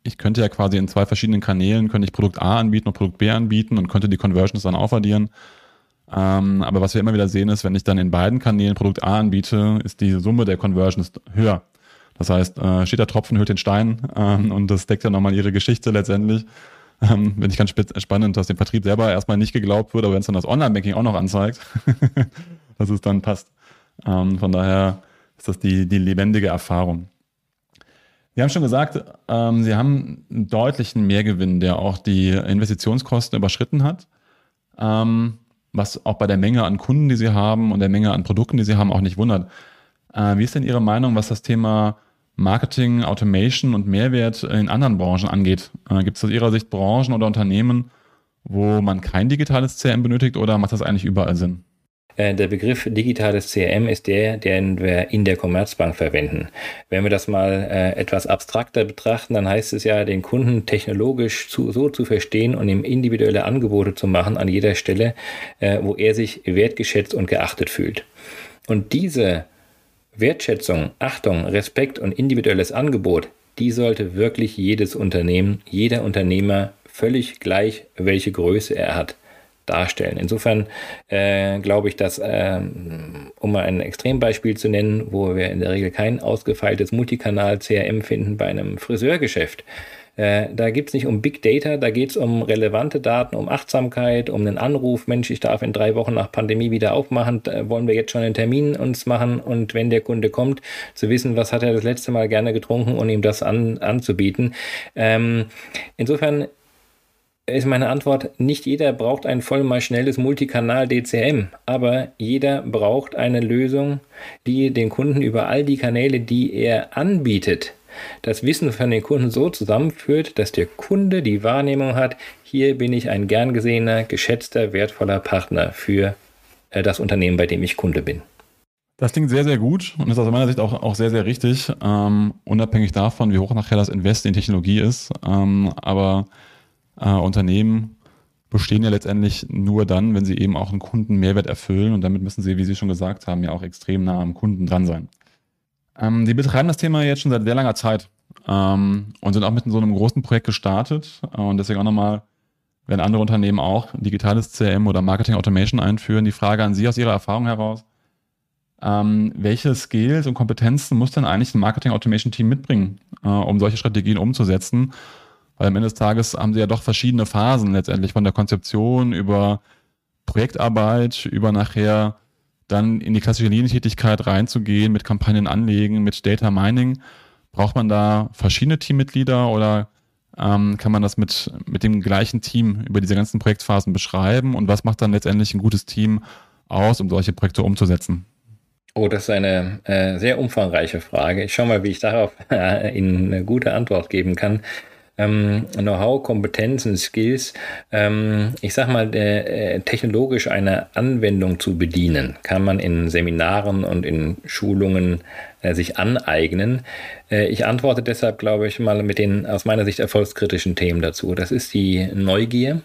S1: ich könnte ja quasi in zwei verschiedenen Kanälen, könnte ich Produkt A anbieten und Produkt B anbieten und könnte die Conversions dann aufaddieren. Ähm, aber was wir immer wieder sehen ist, wenn ich dann in beiden Kanälen Produkt A anbiete, ist die Summe der Conversions höher. Das heißt, äh, steht der Tropfen, hört den Stein ähm, und das deckt ja nochmal ihre Geschichte letztendlich. Ähm, Finde ich ganz spannend, dass dem Vertrieb selber erstmal nicht geglaubt wird, aber wenn es dann das Online-Banking auch noch anzeigt, dass es dann passt. Ähm, von daher ist das die, die lebendige Erfahrung. Sie haben schon gesagt, ähm, Sie haben einen deutlichen Mehrgewinn, der auch die Investitionskosten überschritten hat. Ähm, was auch bei der Menge an Kunden, die Sie haben und der Menge an Produkten, die Sie haben, auch nicht wundert. Äh, wie ist denn Ihre Meinung, was das Thema Marketing, Automation und Mehrwert in anderen Branchen angeht? Äh, Gibt es aus Ihrer Sicht Branchen oder Unternehmen, wo man kein digitales CRM benötigt oder macht das eigentlich überall Sinn?
S2: Äh, der Begriff digitales CRM ist der, den wir in der Commerzbank verwenden. Wenn wir das mal äh, etwas abstrakter betrachten, dann heißt es ja, den Kunden technologisch zu, so zu verstehen und ihm individuelle Angebote zu machen an jeder Stelle, wo er sich wertgeschätzt und geachtet fühlt. Und diese Wertschätzung, Achtung, Respekt und individuelles Angebot, die sollte wirklich jedes Unternehmen, jeder Unternehmer völlig gleich, welche Größe er hat, darstellen. Insofern äh, glaube ich, dass, äh, um mal ein Extrembeispiel zu nennen, wo wir in der Regel kein ausgefeiltes Multikanal-CRM finden bei einem Friseurgeschäft, äh, da geht es nicht um Big Data, da geht es um relevante Daten, um Achtsamkeit, um einen Anruf. Mensch, ich darf in drei Wochen nach Pandemie wieder aufmachen. Da wollen wir jetzt schon einen Termin uns machen und wenn der Kunde kommt, zu wissen, was hat er das letzte Mal gerne getrunken und ihm das an, anzubieten. Ähm, insofern ist meine Antwort, nicht jeder braucht ein voll mal schnelles Multikanal-DCM, aber jeder braucht eine Lösung, die den Kunden über all die Kanäle, die er anbietet, das Wissen von den Kunden so zusammenführt, dass der Kunde die Wahrnehmung hat, hier bin ich ein gern gesehener, geschätzter, wertvoller Partner für äh, das Unternehmen, bei dem ich Kunde bin.
S1: Das klingt sehr, sehr gut und ist aus meiner Sicht auch, auch sehr, sehr richtig, ähm, unabhängig davon, wie hoch nachher das Invest in Technologie ist. Ähm, aber äh, Unternehmen bestehen ja letztendlich nur dann, wenn sie eben auch einen Kunden Mehrwert erfüllen und damit müssen sie, wie Sie schon gesagt haben, ja auch extrem nah am Kunden dran sein. Ähm, die betreiben das Thema jetzt schon seit sehr langer Zeit ähm, und sind auch mit so einem großen Projekt gestartet äh, und deswegen auch nochmal, wenn andere Unternehmen auch digitales CRM oder Marketing Automation einführen, die Frage an Sie aus Ihrer Erfahrung heraus, ähm, welche Skills und Kompetenzen muss denn eigentlich ein Marketing Automation Team mitbringen, äh, um solche Strategien umzusetzen? Weil am Ende des Tages haben sie ja doch verschiedene Phasen letztendlich von der Konzeption über Projektarbeit, über nachher dann in die klassische Linientätigkeit reinzugehen, mit Kampagnen anlegen, mit Data Mining. Braucht man da verschiedene Teammitglieder oder ähm, kann man das mit, mit dem gleichen Team über diese ganzen Projektphasen beschreiben? Und was macht dann letztendlich ein gutes Team aus, um solche Projekte umzusetzen?
S2: Oh, das ist eine äh, sehr umfangreiche Frage. Ich schaue mal, wie ich darauf äh, Ihnen eine gute Antwort geben kann. Ähm, Know-how, Kompetenzen, Skills, ähm, ich sag mal, äh, technologisch eine Anwendung zu bedienen, kann man in Seminaren und in Schulungen äh, sich aneignen. Äh, ich antworte deshalb, glaube ich, mal mit den aus meiner Sicht erfolgskritischen Themen dazu. Das ist die Neugier,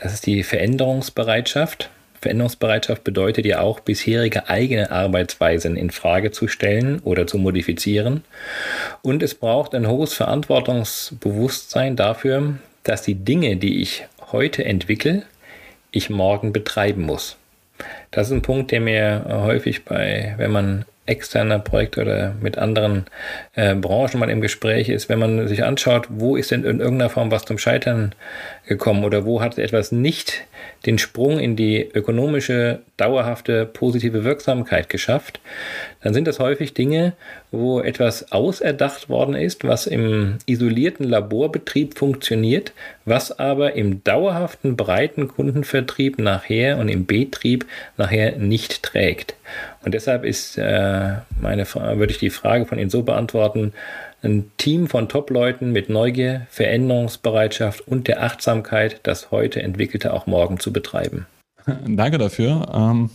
S2: das ist die Veränderungsbereitschaft. Veränderungsbereitschaft bedeutet ja auch, bisherige eigene Arbeitsweisen in Frage zu stellen oder zu modifizieren. Und es braucht ein hohes Verantwortungsbewusstsein dafür, dass die Dinge, die ich heute entwickle, ich morgen betreiben muss. Das ist ein Punkt, der mir häufig bei, wenn man externer Projekte oder mit anderen äh, Branchen mal im Gespräch ist, wenn man sich anschaut, wo ist denn in irgendeiner Form was zum Scheitern gekommen oder wo hat etwas nicht den Sprung in die ökonomische, dauerhafte, positive Wirksamkeit geschafft, dann sind das häufig Dinge, wo etwas auserdacht worden ist, was im isolierten Laborbetrieb funktioniert, was aber im dauerhaften, breiten Kundenvertrieb nachher und im Betrieb nachher nicht trägt. Und deshalb ist äh, meine, würde ich die Frage von Ihnen so beantworten, ein Team von Top-Leuten mit Neugier, Veränderungsbereitschaft und der Achtsamkeit, das heute Entwickelte auch morgen zu betreiben.
S1: Danke dafür. Ähm,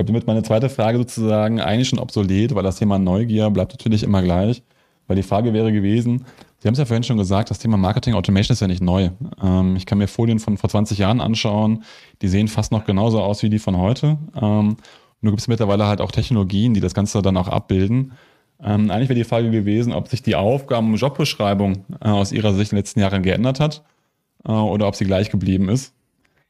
S1: glaube, damit meine zweite Frage sozusagen eigentlich schon obsolet, weil das Thema Neugier bleibt natürlich immer gleich. Weil die Frage wäre gewesen, Sie haben es ja vorhin schon gesagt, das Thema Marketing Automation ist ja nicht neu. Ähm, ich kann mir Folien von vor 20 Jahren anschauen, die sehen fast noch genauso aus wie die von heute. Ähm, nur gibt es mittlerweile halt auch Technologien, die das Ganze dann auch abbilden. Ähm, eigentlich wäre die Frage gewesen, ob sich die Aufgaben- und Jobbeschreibung äh, aus Ihrer Sicht in den letzten Jahren geändert hat äh, oder ob sie gleich geblieben ist.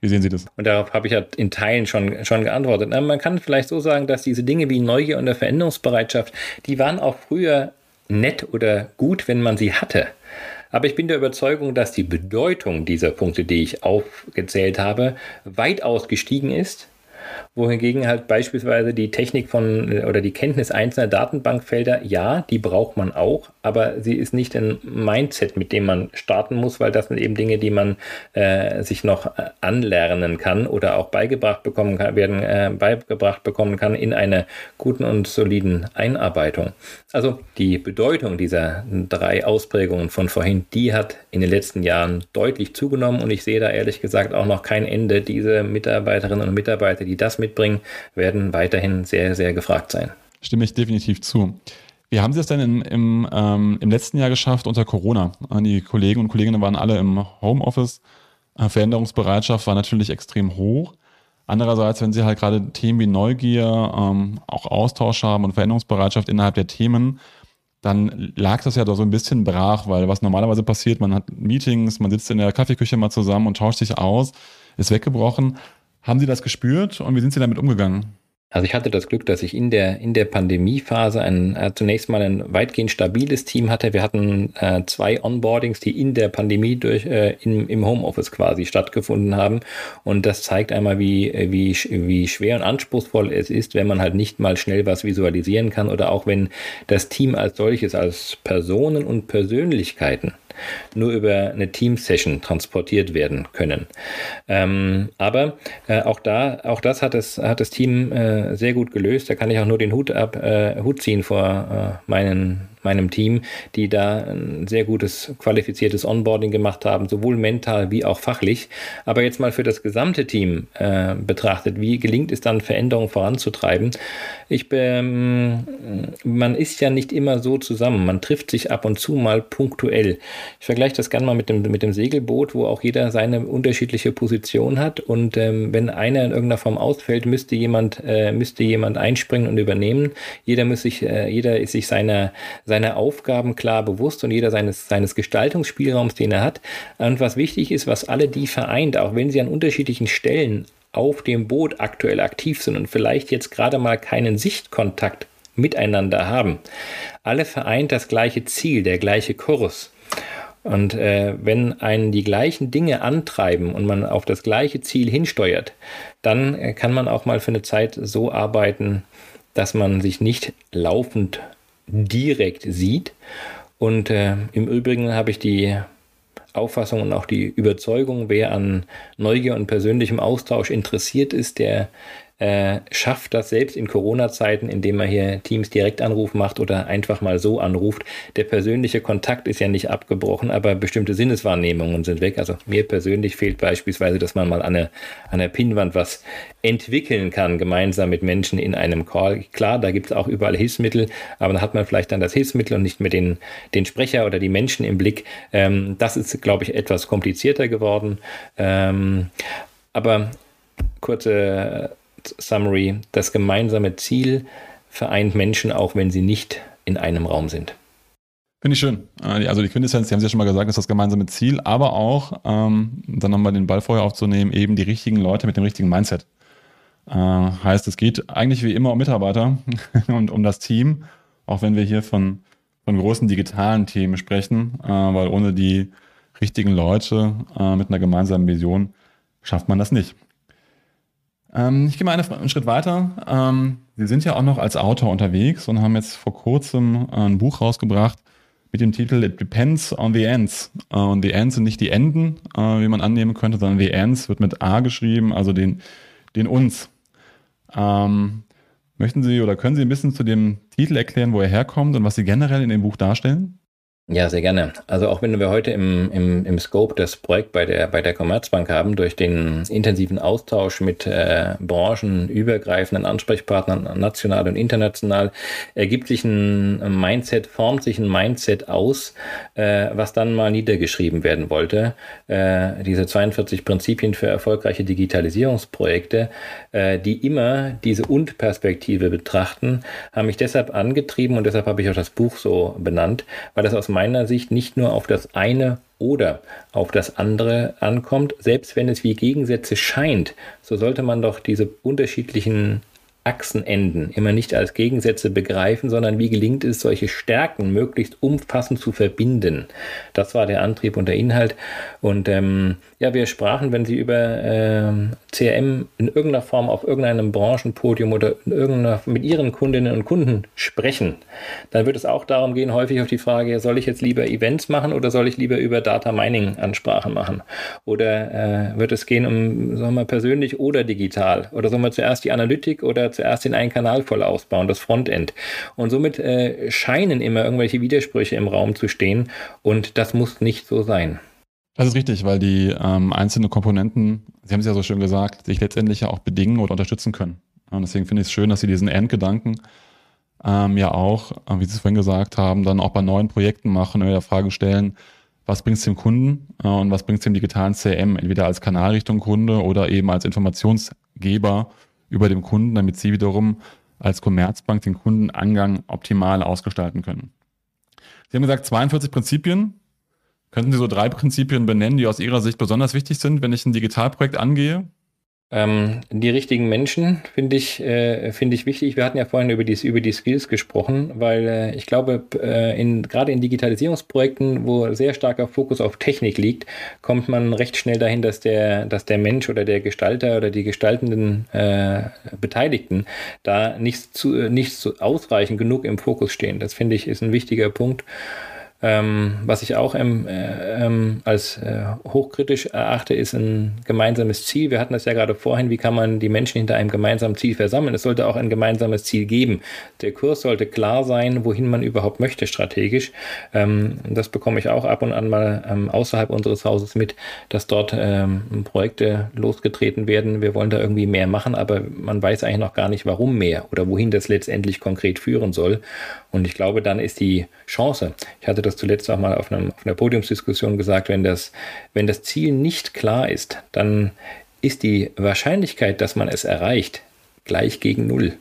S1: Wie sehen Sie das?
S2: Und darauf habe ich ja in Teilen schon, schon geantwortet. Man kann vielleicht so sagen, dass diese Dinge wie Neugier und der Veränderungsbereitschaft, die waren auch früher nett oder gut, wenn man sie hatte. Aber ich bin der Überzeugung, dass die Bedeutung dieser Punkte, die ich aufgezählt habe, weitaus gestiegen ist wohingegen halt beispielsweise die Technik von äh, oder die Kenntnis einzelner Datenbankfelder, ja, die braucht man auch, aber sie ist nicht ein Mindset, mit dem man starten muss, weil das sind eben Dinge, die man äh, sich noch äh, anlernen kann oder auch beigebracht bekommen kann, werden äh, beigebracht bekommen kann in einer guten und soliden Einarbeitung. Also die Bedeutung dieser drei Ausprägungen von vorhin, die hat in den letzten Jahren deutlich zugenommen und ich sehe da ehrlich gesagt auch noch kein Ende. Diese Mitarbeiterinnen und Mitarbeiter, die das mitbringen, werden weiterhin sehr, sehr gefragt sein.
S1: Stimme ich definitiv zu. Wie haben Sie es denn in, im, ähm, im letzten Jahr geschafft unter Corona? Die Kollegen und Kolleginnen waren alle im Homeoffice. Äh, Veränderungsbereitschaft war natürlich extrem hoch. Andererseits, wenn Sie halt gerade Themen wie Neugier, ähm, auch Austausch haben und Veränderungsbereitschaft innerhalb der Themen, dann lag das ja doch so ein bisschen brach, weil was normalerweise passiert, man hat Meetings, man sitzt in der Kaffeeküche mal zusammen und tauscht sich aus, ist weggebrochen. Haben Sie das gespürt und wie sind Sie damit umgegangen?
S2: Also ich hatte das Glück, dass ich in der, in der Pandemiephase ein, äh, zunächst mal ein weitgehend stabiles Team hatte. Wir hatten äh, zwei Onboardings, die in der Pandemie durch, äh, in, im Homeoffice quasi stattgefunden haben. Und das zeigt einmal, wie, wie, wie schwer und anspruchsvoll es ist, wenn man halt nicht mal schnell was visualisieren kann oder auch wenn das Team als solches, als Personen und Persönlichkeiten nur über eine Team-Session transportiert werden können. Ähm, aber äh, auch da, auch das hat das, hat das Team äh, sehr gut gelöst. Da kann ich auch nur den Hut ab, äh, Hut ziehen vor äh, meinen meinem Team, die da ein sehr gutes, qualifiziertes Onboarding gemacht haben, sowohl mental wie auch fachlich. Aber jetzt mal für das gesamte Team äh, betrachtet, wie gelingt es dann, Veränderungen voranzutreiben? Ich, ähm, man ist ja nicht immer so zusammen. Man trifft sich ab und zu mal punktuell. Ich vergleiche das gerne mal mit dem, mit dem Segelboot, wo auch jeder seine unterschiedliche Position hat. Und ähm, wenn einer in irgendeiner Form ausfällt, müsste jemand, äh, müsste jemand einspringen und übernehmen. Jeder muss sich, äh, jeder ist sich seiner, seine Aufgaben klar bewusst und jeder seines, seines Gestaltungsspielraums, den er hat. Und was wichtig ist, was alle die vereint, auch wenn sie an unterschiedlichen Stellen auf dem Boot aktuell aktiv sind und vielleicht jetzt gerade mal keinen Sichtkontakt miteinander haben. Alle vereint das gleiche Ziel, der gleiche Kurs. Und äh, wenn einen die gleichen Dinge antreiben und man auf das gleiche Ziel hinsteuert, dann äh, kann man auch mal für eine Zeit so arbeiten, dass man sich nicht laufend direkt sieht. Und äh, im Übrigen habe ich die Auffassung und auch die Überzeugung, wer an Neugier und persönlichem Austausch interessiert ist, der äh, schafft das selbst in Corona-Zeiten, indem man hier Teams Direktanruf macht oder einfach mal so anruft. Der persönliche Kontakt ist ja nicht abgebrochen, aber bestimmte Sinneswahrnehmungen sind weg. Also mir persönlich fehlt beispielsweise, dass man mal an der, an der Pinnwand was entwickeln kann, gemeinsam mit Menschen in einem Call. Klar, da gibt es auch überall Hilfsmittel, aber dann hat man vielleicht dann das Hilfsmittel und nicht mehr den, den Sprecher oder die Menschen im Blick. Ähm, das ist, glaube ich, etwas komplizierter geworden. Ähm, aber kurze Summary, das gemeinsame Ziel vereint Menschen auch, wenn sie nicht in einem Raum sind.
S1: Finde ich schön. Äh, also die Quintessenz, Sie haben es ja schon mal gesagt, ist das gemeinsame Ziel, aber auch, ähm, dann nochmal den Ball vorher aufzunehmen, eben die richtigen Leute mit dem richtigen Mindset. Äh, heißt, es geht eigentlich wie immer um Mitarbeiter und um das Team, auch wenn wir hier von, von großen digitalen Themen sprechen, äh, weil ohne die richtigen Leute äh, mit einer gemeinsamen Vision schafft man das nicht. Ähm, ich gehe mal einen Schritt weiter. Ähm, Sie sind ja auch noch als Autor unterwegs und haben jetzt vor kurzem ein Buch rausgebracht mit dem Titel It Depends on the Ends. Äh, und die Ends sind nicht die Enden, äh, wie man annehmen könnte, sondern the Ends wird mit A geschrieben, also den, den uns. Ähm, möchten Sie oder können Sie ein bisschen zu dem Titel erklären, wo er herkommt und was Sie generell in dem Buch darstellen?
S2: Ja, sehr gerne. Also auch wenn wir heute im, im, im Scope das Projekt bei der, bei der Commerzbank haben, durch den intensiven Austausch mit äh, branchenübergreifenden Ansprechpartnern, national und international, ergibt sich ein Mindset, formt sich ein Mindset aus, äh, was dann mal niedergeschrieben werden wollte. Äh, diese 42 Prinzipien für erfolgreiche Digitalisierungsprojekte, äh, die immer diese Und-Perspektive betrachten, haben mich deshalb angetrieben und deshalb habe ich auch das Buch so benannt, weil das aus meinem meiner Sicht nicht nur auf das eine oder auf das andere ankommt. Selbst wenn es wie Gegensätze scheint, so sollte man doch diese unterschiedlichen Achsenenden immer nicht als Gegensätze begreifen, sondern wie gelingt es, solche Stärken möglichst umfassend zu verbinden. Das war der Antrieb und der Inhalt. Und ähm, ja, wir sprachen, wenn Sie über ähm, CRM in irgendeiner Form auf irgendeinem Branchenpodium oder in irgendeiner, mit Ihren Kundinnen und Kunden sprechen, dann wird es auch darum gehen, häufig auf die Frage, soll ich jetzt lieber Events machen oder soll ich lieber über Data Mining Ansprachen machen? Oder äh, wird es gehen um, sagen wir, persönlich oder digital? Oder sollen wir zuerst die Analytik oder zuerst den einen Kanal voll ausbauen, das Frontend. Und somit äh, scheinen immer irgendwelche Widersprüche im Raum zu stehen und das muss nicht so sein.
S1: Das ist richtig, weil die ähm, einzelnen Komponenten, Sie haben es ja so schön gesagt, sich letztendlich ja auch bedingen oder unterstützen können. Und deswegen finde ich es schön, dass Sie diesen Endgedanken ähm, ja auch, äh, wie Sie es vorhin gesagt haben, dann auch bei neuen Projekten machen der Frage stellen, was bringt es dem Kunden äh, und was bringt es dem digitalen CM, entweder als Kanalrichtung Kunde oder eben als Informationsgeber über dem Kunden, damit sie wiederum als Commerzbank den Kundenangang optimal ausgestalten können. Sie haben gesagt, 42 Prinzipien. Könnten Sie so drei Prinzipien benennen, die aus Ihrer Sicht besonders wichtig sind, wenn ich ein Digitalprojekt angehe?
S2: Ähm, die richtigen Menschen finde ich, äh, finde ich wichtig. Wir hatten ja vorhin über die, über die Skills gesprochen, weil äh, ich glaube, äh, in, gerade in Digitalisierungsprojekten, wo sehr starker Fokus auf Technik liegt, kommt man recht schnell dahin, dass der, dass der Mensch oder der Gestalter oder die gestaltenden äh, Beteiligten da nicht, zu, nicht zu ausreichend genug im Fokus stehen. Das finde ich ist ein wichtiger Punkt. Ähm, was ich auch ähm, äh, ähm, als äh, hochkritisch erachte, ist ein gemeinsames Ziel. Wir hatten das ja gerade vorhin, wie kann man die Menschen hinter einem gemeinsamen Ziel versammeln? Es sollte auch ein gemeinsames Ziel geben. Der Kurs sollte klar sein, wohin man überhaupt möchte strategisch. Ähm, das bekomme ich auch ab und an mal ähm, außerhalb unseres Hauses mit, dass dort ähm, Projekte losgetreten werden. Wir wollen da irgendwie mehr machen, aber man weiß eigentlich noch gar nicht, warum mehr oder wohin das letztendlich konkret führen soll. Und ich glaube, dann ist die Chance, ich hatte das zuletzt auch mal auf, einem, auf einer Podiumsdiskussion gesagt, wenn das, wenn das Ziel nicht klar ist, dann ist die Wahrscheinlichkeit, dass man es erreicht, gleich gegen Null.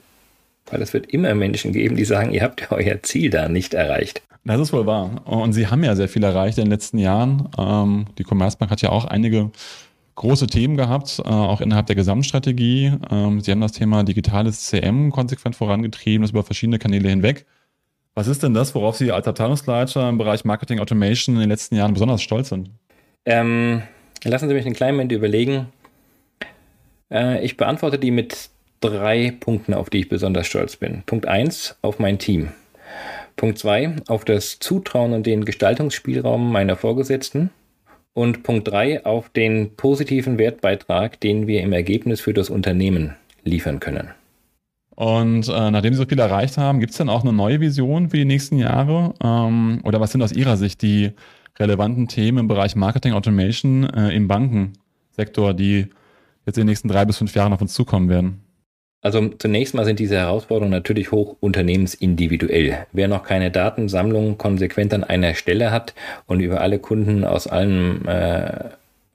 S2: Weil es wird immer Menschen geben, die sagen, ihr habt ja euer Ziel da nicht erreicht.
S1: Das ist wohl wahr. Und Sie haben ja sehr viel erreicht in den letzten Jahren. Ähm, die Commerzbank hat ja auch einige große Themen gehabt, äh, auch innerhalb der Gesamtstrategie. Ähm, Sie haben das Thema digitales CM konsequent vorangetrieben, das über verschiedene Kanäle hinweg. Was ist denn das, worauf Sie als Abteilungsleiter im Bereich Marketing Automation in den letzten Jahren besonders stolz sind?
S2: Ähm, lassen Sie mich einen kleinen Moment überlegen. Äh, ich beantworte die mit drei Punkten, auf die ich besonders stolz bin. Punkt 1 auf mein Team. Punkt 2 auf das Zutrauen und den Gestaltungsspielraum meiner Vorgesetzten. Und Punkt 3 auf den positiven Wertbeitrag, den wir im Ergebnis für das Unternehmen liefern können.
S1: Und äh, nachdem Sie so viel erreicht haben, gibt es dann auch eine neue Vision für die nächsten Jahre? Ähm, oder was sind aus Ihrer Sicht die relevanten Themen im Bereich Marketing Automation äh, im Bankensektor, die jetzt in den nächsten drei bis fünf Jahren auf uns zukommen werden?
S2: Also zunächst mal sind diese Herausforderungen natürlich hoch unternehmensindividuell. Wer noch keine Datensammlung konsequent an einer Stelle hat und über alle Kunden aus allen äh,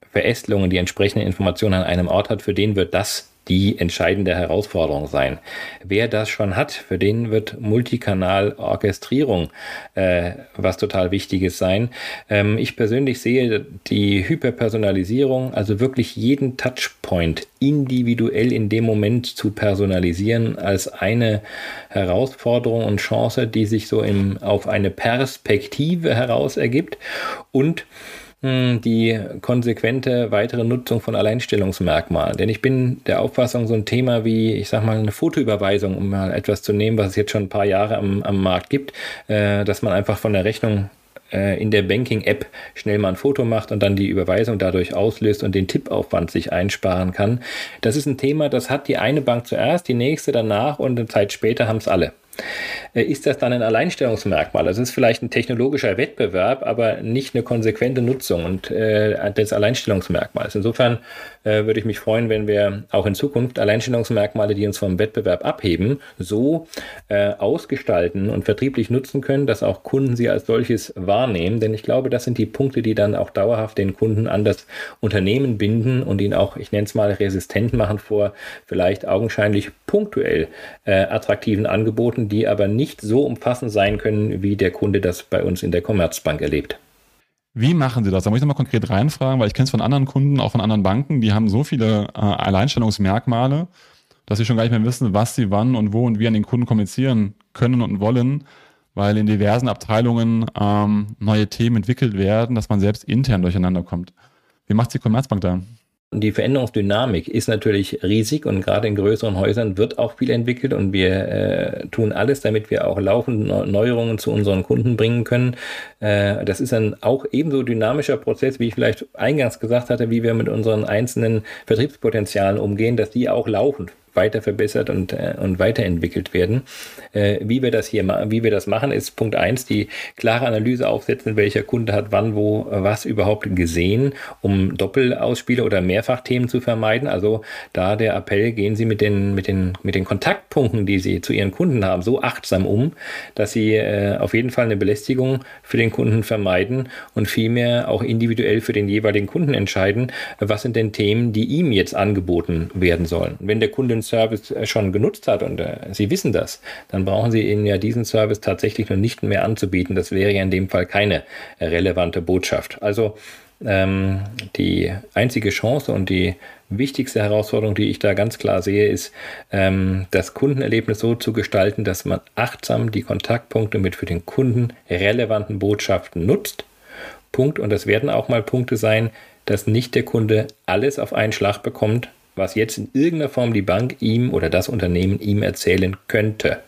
S2: Verästelungen die entsprechenden Informationen an einem Ort hat, für den wird das die entscheidende Herausforderung sein. Wer das schon hat, für den wird Multikanal-Orchestrierung äh, was total Wichtiges sein. Ähm, ich persönlich sehe die Hyperpersonalisierung, also wirklich jeden Touchpoint individuell in dem Moment zu personalisieren, als eine Herausforderung und Chance, die sich so im, auf eine Perspektive heraus ergibt und die konsequente weitere Nutzung von Alleinstellungsmerkmalen. Denn ich bin der Auffassung, so ein Thema wie, ich sag mal, eine Fotoüberweisung, um mal etwas zu nehmen, was es jetzt schon ein paar Jahre am, am Markt gibt, äh, dass man einfach von der Rechnung äh, in der Banking-App schnell mal ein Foto macht und dann die Überweisung dadurch auslöst und den Tippaufwand sich einsparen kann. Das ist ein Thema, das hat die eine Bank zuerst, die nächste danach und eine Zeit später haben es alle. Äh, ist das dann ein Alleinstellungsmerkmal? Das ist vielleicht ein technologischer Wettbewerb, aber nicht eine konsequente Nutzung und äh, des Alleinstellungsmerkmals. Insofern äh, würde ich mich freuen, wenn wir auch in Zukunft Alleinstellungsmerkmale, die uns vom Wettbewerb abheben, so äh, ausgestalten und vertrieblich nutzen können, dass auch Kunden sie als solches wahrnehmen. Denn ich glaube, das sind die Punkte, die dann auch dauerhaft den Kunden an das Unternehmen binden und ihn auch, ich nenne es mal, resistent machen vor vielleicht augenscheinlich punktuell äh, attraktiven Angeboten, die aber nicht so umfassend sein können, wie der Kunde das bei uns in der Commerzbank erlebt.
S1: Wie machen Sie das? Da muss ich nochmal konkret reinfragen, weil ich kenne es von anderen Kunden, auch von anderen Banken, die haben so viele äh, Alleinstellungsmerkmale, dass sie schon gar nicht mehr wissen, was sie wann und wo und wie an den Kunden kommunizieren können und wollen, weil in diversen Abteilungen ähm, neue Themen entwickelt werden, dass man selbst intern durcheinander kommt. Wie macht die Commerzbank da?
S2: Die Veränderungsdynamik ist natürlich riesig und gerade in größeren Häusern wird auch viel entwickelt und wir äh, tun alles, damit wir auch laufende Neuerungen zu unseren Kunden bringen können. Äh, das ist ein auch ebenso dynamischer Prozess, wie ich vielleicht eingangs gesagt hatte, wie wir mit unseren einzelnen Vertriebspotenzialen umgehen, dass die auch laufend weiter verbessert und, äh, und weiterentwickelt werden. Äh, wie wir das hier wie wir das machen, ist Punkt eins die klare Analyse aufsetzen, welcher Kunde hat wann, wo, was überhaupt gesehen, um Doppelausspiele oder Mehrfachthemen zu vermeiden. Also da der Appell, gehen Sie mit den, mit den, mit den Kontaktpunkten, die Sie zu Ihren Kunden haben, so achtsam um, dass Sie äh, auf jeden Fall eine Belästigung für den Kunden vermeiden und vielmehr auch individuell für den jeweiligen Kunden entscheiden, was sind denn Themen, die ihm jetzt angeboten werden sollen. Wenn der Kunde Service äh, schon genutzt hat und äh, Sie wissen das, dann brauchen Sie Ihnen ja diesen Service tatsächlich noch nicht mehr anzubieten. Das wäre ja in dem Fall keine äh, relevante Botschaft. Also ähm, die einzige Chance und die wichtigste Herausforderung, die ich da ganz klar sehe, ist, ähm, das Kundenerlebnis so zu gestalten, dass man achtsam die Kontaktpunkte mit für den Kunden relevanten Botschaften nutzt. Punkt. Und das werden auch mal Punkte sein, dass nicht der Kunde alles auf einen Schlag bekommt, was jetzt in irgendeiner Form die Bank ihm oder das Unternehmen ihm erzählen könnte.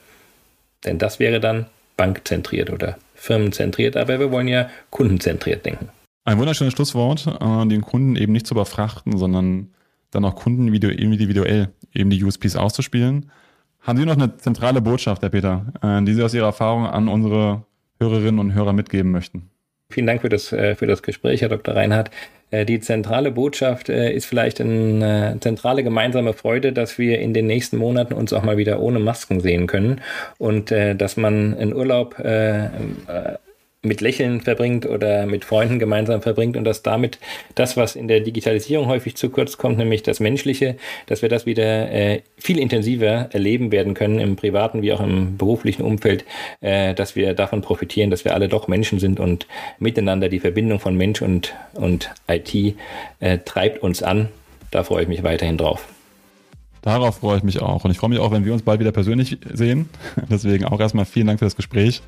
S2: Denn das wäre dann bankzentriert oder firmenzentriert, aber wir wollen ja kundenzentriert denken.
S1: Ein wunderschönes Schlusswort, äh, den Kunden eben nicht zu überfrachten, sondern dann auch Kunden individuell eben die USPs auszuspielen. Haben Sie noch eine zentrale Botschaft, Herr Peter, äh, die Sie aus Ihrer Erfahrung an unsere Hörerinnen und Hörer mitgeben möchten?
S2: Vielen Dank für das, äh, für das Gespräch, Herr Dr. Reinhardt. Äh, die zentrale Botschaft äh, ist vielleicht eine zentrale gemeinsame Freude, dass wir in den nächsten Monaten uns auch mal wieder ohne Masken sehen können und dass man in Urlaub mit Lächeln verbringt oder mit Freunden gemeinsam verbringt und dass damit das, was in der Digitalisierung häufig zu kurz kommt, nämlich das Menschliche, dass wir das wieder äh, viel intensiver erleben werden können im privaten wie auch im beruflichen Umfeld, äh, dass wir davon profitieren, dass wir alle doch Menschen sind und miteinander die Verbindung von Mensch und, und IT äh, treibt uns an. Da freue ich mich weiterhin drauf.
S1: Darauf freue ich mich auch. Und ich freue mich auch, wenn wir uns bald wieder persönlich sehen. Deswegen auch erstmal vielen Dank für das Gespräch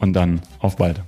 S1: und dann auf bald.